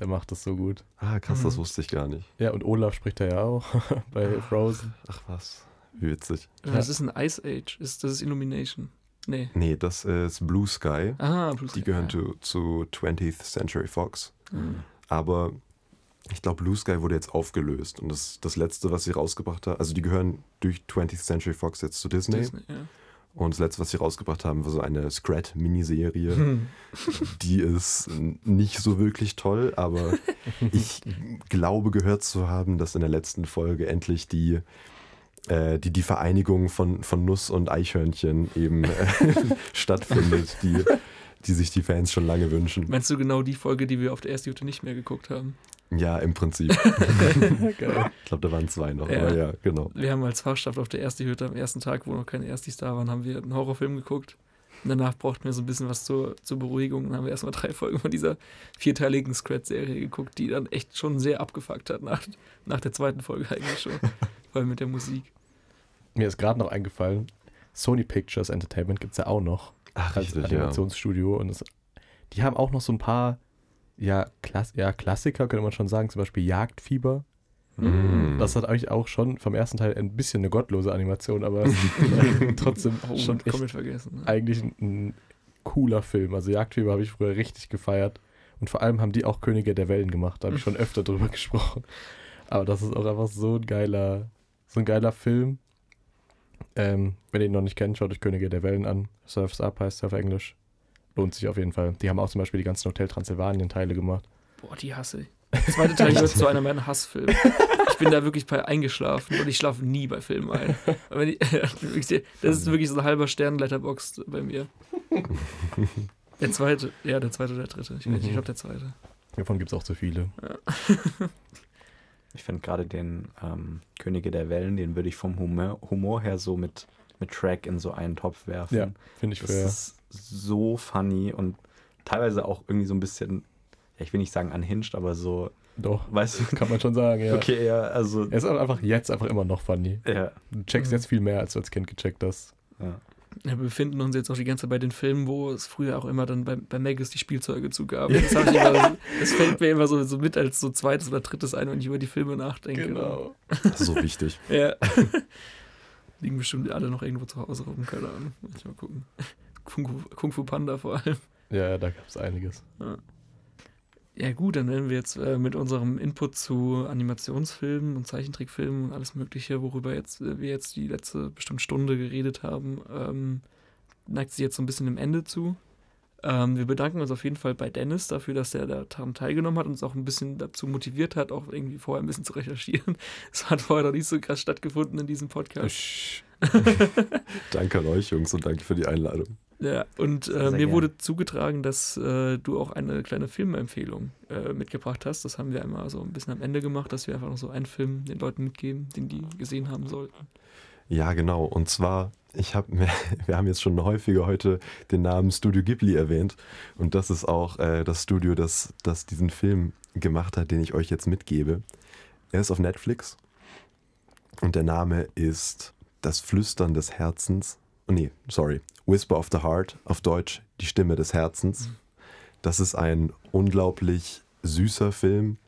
Der macht das so gut. Ah, krass, das Mhm. wusste ich gar nicht. Ja, und Olaf spricht er ja auch bei Frozen. Ach was, wie witzig. Das ist ein Ice Age. Ist, das ist Illumination. Nee. Nee, das ist Blue Sky. Ah, Blue Die Sky. gehören zu, zu 20th Century Fox. Mhm. Aber ich glaube, Blue Sky wurde jetzt aufgelöst. Und das, das letzte, was sie rausgebracht haben, also die gehören durch 20th Century Fox jetzt zu Disney. Disney, ja. Und das letzte, was sie rausgebracht haben, war so eine Scrat-Miniserie. Hm. Die ist nicht so wirklich toll, aber ich glaube gehört zu haben, dass in der letzten Folge endlich die, die, die Vereinigung von, von Nuss und Eichhörnchen eben äh, stattfindet, die, die sich die Fans schon lange wünschen. Meinst du genau die Folge, die wir auf der ersten Jute nicht mehr geguckt haben? Ja, im Prinzip. Ich glaube, da waren zwei noch, Ja. aber ja, genau. Wir haben als Fachschaft auf der ersten Hütte am ersten Tag, wo noch keine Erstis da waren, haben wir einen Horrorfilm geguckt. Und danach brauchten wir so ein bisschen was zur, zur Beruhigung. Dann haben wir erstmal drei Folgen von dieser vierteiligen Scratch-Serie geguckt, die dann echt schon sehr abgefuckt hat nach, nach der zweiten Folge eigentlich schon. Vor allem mit der Musik. Mir ist gerade noch eingefallen, Sony Pictures Entertainment gibt es ja auch noch Ach, als richtig, ja. Animationsstudio. Und das, die haben auch noch so ein paar ja, Klass ja, Klassiker, könnte man schon sagen, zum Beispiel Jagdfieber. Mm. Das hat eigentlich auch schon vom ersten Teil ein bisschen eine gottlose Animation, aber trotzdem Oh, schon echt komplett vergessen. Ne? eigentlich ein, ein cooler Film. Also Jagdfieber habe ich früher richtig gefeiert. Und vor allem haben die auch Könige der Wellen gemacht. Da habe ich schon öfter drüber gesprochen. Aber das ist auch einfach so ein geiler, so ein geiler Film. Ähm, wenn ihr ihn noch nicht kennt, schaut euch Könige der Wellen an. Surfs Up heißt er auf Englisch. Lohnt sich auf jeden Fall. Die haben auch zum Beispiel die ganzen Hotel Transsilvanien-Teile gemacht. Boah, die hasse ich. Der zweite Teil gehört zu einer meiner Hassfilme. Ich bin da wirklich bei eingeschlafen und ich schlafe nie bei Filmen ein. Ich, das ist wirklich so ein halber Stern Letterbox bei mir. Der zweite, ja, der zweite oder der dritte. Ich, nicht, ich glaube der zweite. Davon gibt es auch zu viele. Ich finde gerade den ähm, Könige der Wellen, den würde ich vom Humor, Humor her so mit, mit Track in so einen Topf werfen. Ja, finde ich Das fair. ist so funny und teilweise auch irgendwie so ein bisschen, ja, ich will nicht sagen unhinged, aber so, Doch, weißt du, kann man schon sagen, ja. okay, ja, also, Er ist einfach jetzt einfach immer noch funny. ja, Du checkst Mhm. jetzt viel mehr, als du als Kind gecheckt hast. ja. Wir befinden uns jetzt auch die ganze Zeit bei den Filmen, wo es früher auch immer dann bei, bei Magus die Spielzeuge zugab. Das, immer, das fällt mir immer so, so mit als so zweites oder drittes ein, wenn ich über die Filme nachdenke. Genau. Das ist so wichtig. Ja. Liegen bestimmt alle noch irgendwo zu Hause rum, keine Ahnung. Mal gucken. Kung Fu, Kung Fu Panda vor allem. Ja, da gab es einiges. Ja gut, dann werden wir jetzt äh, mit unserem Input zu Animationsfilmen und Zeichentrickfilmen und alles mögliche, worüber jetzt, äh, wir jetzt die letzte bestimmt Stunde geredet haben, ähm, neigt sich jetzt so ein bisschen dem Ende zu. Ähm, wir bedanken uns auf jeden Fall bei Dennis dafür, dass er daran teilgenommen hat und uns auch ein bisschen dazu motiviert hat, auch irgendwie vorher ein bisschen zu recherchieren. Es hat vorher noch nicht so krass stattgefunden in diesem Podcast. Sch- Danke an euch, Jungs, und danke für die Einladung. Ja, und äh, mir gern. wurde zugetragen, dass äh, du auch eine kleine Filmempfehlung äh, mitgebracht hast. Das haben wir einmal so ein bisschen am Ende gemacht, dass wir einfach noch so einen Film den Leuten mitgeben, den die gesehen haben sollten. Ja, genau. Und zwar, ich habe, wir haben jetzt schon häufiger heute den Namen Studio Ghibli erwähnt. Und das ist auch äh, das Studio, das, das diesen Film gemacht hat, den ich euch jetzt mitgebe. Er ist auf Netflix und der Name ist Das Flüstern des Herzens. Oh nee, sorry. Whisper of the Heart, auf Deutsch Die Stimme des Herzens. Das ist ein unglaublich süßer Film,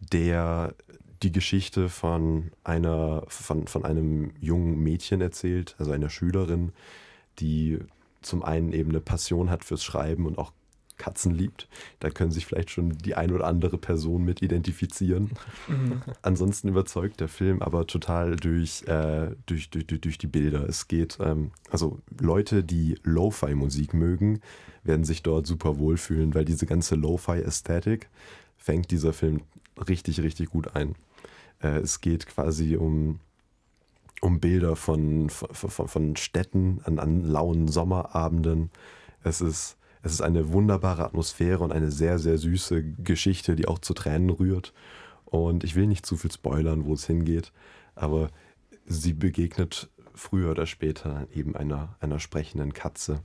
der die Geschichte von einer, von, von einem jungen Mädchen erzählt, also einer Schülerin, die zum einen eben eine Passion hat fürs Schreiben und auch Katzen liebt. Da können sich vielleicht schon die ein oder andere Person mit identifizieren. Mhm. Ansonsten überzeugt der Film aber total durch, äh, durch, durch, durch, die Bilder. Es geht, ähm, also Leute, die Lo-Fi-Musik mögen, werden sich dort super wohlfühlen, weil diese ganze Lo-Fi-Ästhetik fängt dieser Film richtig, richtig gut ein. Äh, es geht quasi um, um Bilder von, von, von Städten an, an lauen Sommerabenden. Es ist es ist eine wunderbare Atmosphäre und eine sehr, sehr süße Geschichte, die auch zu Tränen rührt. Und ich will nicht zu viel spoilern, wo es hingeht, aber sie begegnet früher oder später eben einer, einer sprechenden Katze.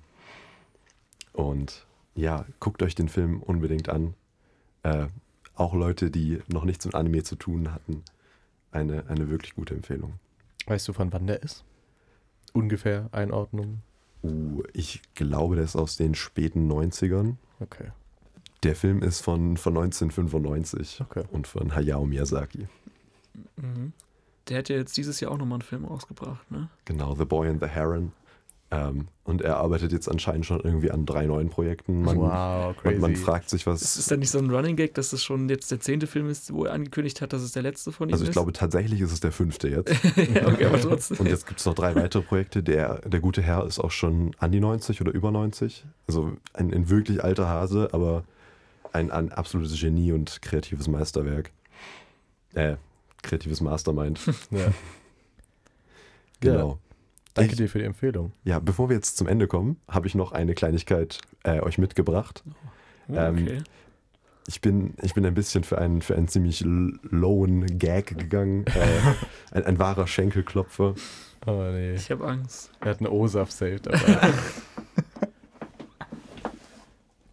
Und ja, guckt euch den Film unbedingt an. Äh, auch Leute, die noch nichts mit Anime zu tun hatten, eine, eine wirklich gute Empfehlung. Weißt du, von wann der ist? Ungefähr Einordnung? Uh, ich glaube, der ist aus den späten 90ern. Okay. Der Film ist von, von 1995 okay. und von Hayao Miyazaki. Mhm. Der hat ja jetzt dieses Jahr auch nochmal einen Film rausgebracht, ne? Genau, The Boy and the Heron. Ähm, und er arbeitet jetzt anscheinend schon irgendwie an drei neuen Projekten. Man, wow, crazy. Man, man fragt sich, was. Ist, ist da nicht so ein Running Gag, dass das schon jetzt der zehnte Film ist, wo er angekündigt hat, dass es der letzte von ihm also ist? Also ich glaube tatsächlich ist es der fünfte jetzt. ja, okay, aber trotzdem. Und jetzt gibt es noch drei weitere Projekte. Der, der gute Herr ist auch schon an die 90 oder über 90. Also ein, ein wirklich alter Hase, aber ein, ein absolutes Genie und kreatives Meisterwerk. Äh, kreatives Mastermind. ja. Genau. Danke ich, dir für die Empfehlung. Ja, bevor wir jetzt zum Ende kommen, habe ich noch eine Kleinigkeit äh, euch mitgebracht. Oh, ähm, okay. Ähm, ich bin, ich bin ein bisschen für einen, für einen ziemlich lowen Gag gegangen. Äh, ein, ein, wahrer Schenkelklopfer. Oh nee. Ich habe Angst. Er hat eine OSAF saved.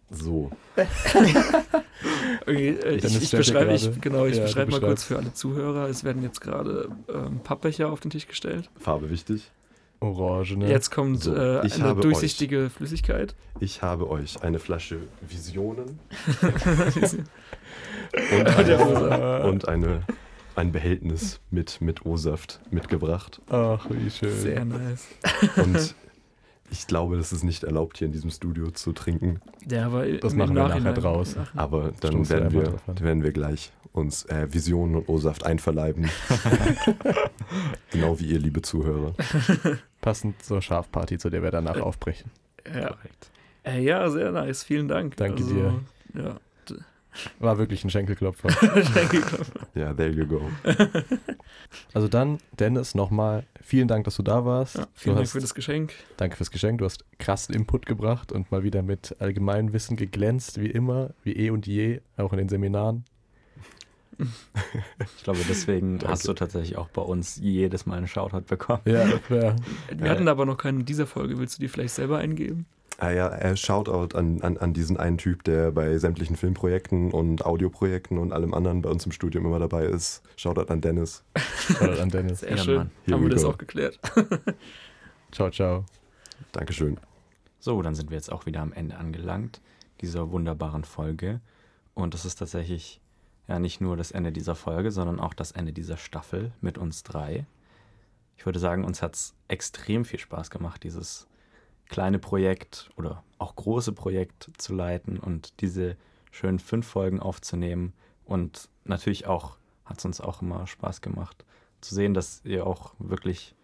so. okay, äh, ich, ich beschreibe, ich, genau, ich ja, beschreibe mal kurz für alle Zuhörer. Es werden jetzt gerade ähm, Pappbecher auf den Tisch gestellt. Farbe wichtig. Orange, ne? Jetzt kommt so, äh, eine durchsichtige euch, Flüssigkeit. Ich habe euch eine Flasche Visionen und, eine, und eine, ein Behältnis mit, mit O-Saft mitgebracht. Ach, wie schön. Sehr nice. Und ich glaube, das ist nicht erlaubt, hier in diesem Studio zu trinken. Ja, aber das machen wir nachher draus. Aber dann werden wir, werden wir gleich uns äh, Visionen und O-Saft einverleiben. genau wie ihr, liebe Zuhörer. Passend zur Schafparty, zu der wir danach äh, aufbrechen. Ja. Äh, ja, sehr nice. Vielen Dank. Danke also, dir. Ja. War wirklich ein Schenkelklopfer. Schenkelklopfer. Ja, there you go. Also dann, Dennis, nochmal vielen Dank, dass du da warst. Ja, vielen du Dank für das Geschenk. Danke fürs Geschenk. Du hast krassen Input gebracht und mal wieder mit allgemeinem Wissen geglänzt, wie immer, wie eh und je, auch in den Seminaren. Ich glaube, deswegen hast du tatsächlich auch bei uns jedes Mal einen Shoutout bekommen. Ja, ja. Wir hatten aber noch keinen in dieser Folge. Willst du die vielleicht selber eingeben? Ah ja, äh, Shoutout an, an, an diesen einen Typ, der bei sämtlichen Filmprojekten und Audioprojekten und allem anderen bei uns im Studium immer dabei ist. Shoutout an Dennis. Shoutout an Dennis. Sehr ja, schön. Haben wir das auch geklärt. ciao, ciao. Dankeschön. So, dann sind wir jetzt auch wieder am Ende angelangt dieser wunderbaren Folge. Und das ist tatsächlich ja nicht nur das Ende dieser Folge, sondern auch das Ende dieser Staffel mit uns drei. Ich würde sagen, uns hat es extrem viel Spaß gemacht, dieses kleine Projekt oder auch große Projekt zu leiten und diese schönen fünf Folgen aufzunehmen. Und natürlich auch hat es uns auch immer Spaß gemacht zu sehen, dass ihr auch wirklich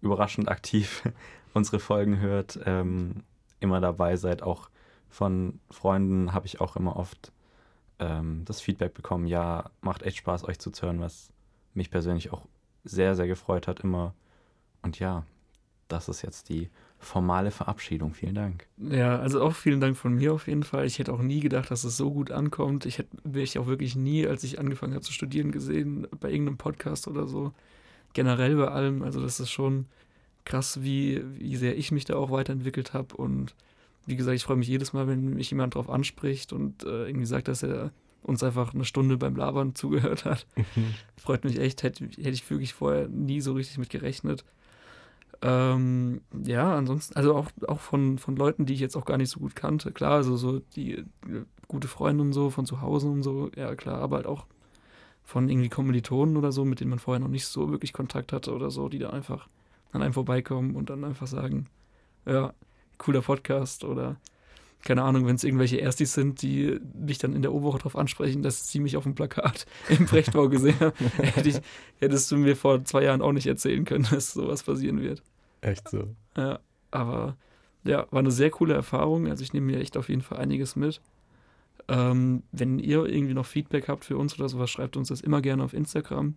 überraschend aktiv unsere Folgen hört, ähm, immer dabei seid. Auch von Freunden habe ich auch immer oft ähm, das Feedback bekommen, ja, macht echt Spaß, euch zuzuhören, was mich persönlich auch sehr, sehr gefreut hat immer. Und ja, das ist jetzt die formale Verabschiedung. Vielen Dank. Ja, also auch vielen Dank von mir auf jeden Fall. Ich hätte auch nie gedacht, dass es so gut ankommt. Ich hätte mich auch wirklich nie, als ich angefangen habe zu studieren, gesehen, bei irgendeinem Podcast oder so. Generell bei allem. Also das ist schon krass, wie, wie sehr ich mich da auch weiterentwickelt habe. Und wie gesagt, ich freue mich jedes Mal, wenn mich jemand darauf anspricht und äh, irgendwie sagt, dass er uns einfach eine Stunde beim Labern zugehört hat. Mhm. Freut mich echt, hätte, hätte ich wirklich vorher nie so richtig mit gerechnet. Ähm, ja, ansonsten, also auch, auch von, von Leuten, die ich jetzt auch gar nicht so gut kannte. Klar, also so die äh, gute Freunde und so von zu Hause und so, ja klar, aber halt auch von irgendwie Kommilitonen oder so, mit denen man vorher noch nicht so wirklich Kontakt hatte oder so, die da einfach an einem vorbeikommen und dann einfach sagen, ja, cooler Podcast oder keine Ahnung, wenn es irgendwelche Erstis sind, die mich dann in der O-Woche darauf ansprechen, dass sie mich auf dem Plakat im Brechtbau gesehen haben, hätte ich, hättest du mir vor zwei Jahren auch nicht erzählen können, dass sowas passieren wird. Echt so. Ja, aber ja, war eine sehr coole Erfahrung. Also ich nehme mir echt auf jeden Fall einiges mit. Ähm, wenn ihr irgendwie noch Feedback habt für uns oder sowas, schreibt uns das immer gerne auf Instagram.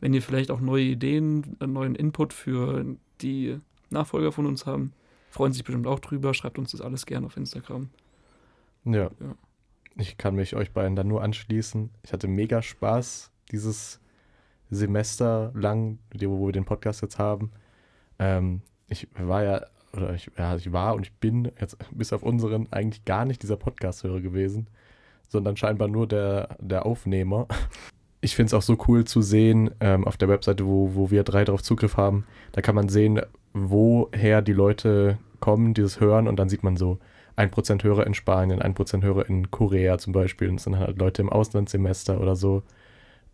Wenn ihr vielleicht auch neue Ideen, äh, neuen Input für die Nachfolger von uns haben, freuen sich bestimmt auch drüber. Schreibt uns das alles gerne auf Instagram. Ja. Ja. Ich kann mich euch beiden dann nur anschließen. Ich hatte mega Spaß, dieses Semester lang, wo wir den Podcast jetzt haben. Ähm, ich war ja, oder ich, ja, ich war und ich bin jetzt bis auf unseren eigentlich gar nicht dieser Podcast-Hörer gewesen, sondern scheinbar nur der, der Aufnehmer. Ich finde es auch so cool zu sehen, ähm, auf der Webseite, wo, wo wir drei drauf Zugriff haben, da kann man sehen, woher die Leute kommen, dieses hören und dann sieht man so 1% Hörer in Spanien, 1% Hörer in Korea zum Beispiel und es sind halt Leute im Auslandssemester oder so.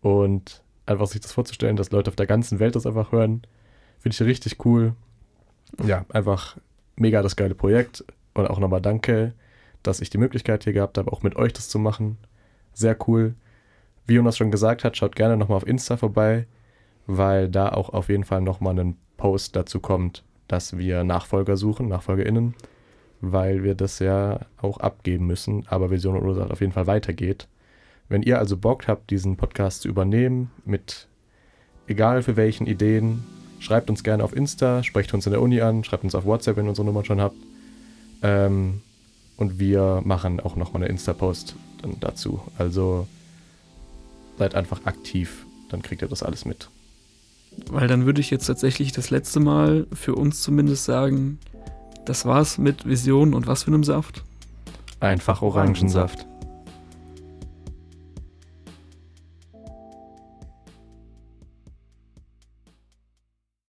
Und einfach sich das vorzustellen, dass Leute auf der ganzen Welt das einfach hören, finde ich richtig cool. Ja, einfach mega das geile Projekt und auch nochmal danke, dass ich die Möglichkeit hier gehabt habe, auch mit euch das zu machen. Sehr cool. Wie Jonas schon gesagt hat, schaut gerne nochmal auf Insta vorbei, weil da auch auf jeden Fall nochmal ein Post dazu kommt, dass wir Nachfolger suchen, NachfolgerInnen, weil wir das ja auch abgeben müssen, aber Vision und Ursache auf jeden Fall weitergeht. Wenn ihr also Bock habt, diesen Podcast zu übernehmen, mit egal für welchen Ideen, schreibt uns gerne auf Insta, sprecht uns in der Uni an, schreibt uns auf WhatsApp, wenn ihr unsere Nummer schon habt. Ähm, und wir machen auch nochmal eine Insta-Post dazu. Also seid einfach aktiv, dann kriegt ihr das alles mit. Weil dann würde ich jetzt tatsächlich das letzte Mal für uns zumindest sagen, das war's mit Vision und was für einem Saft. Einfach Orangensaft.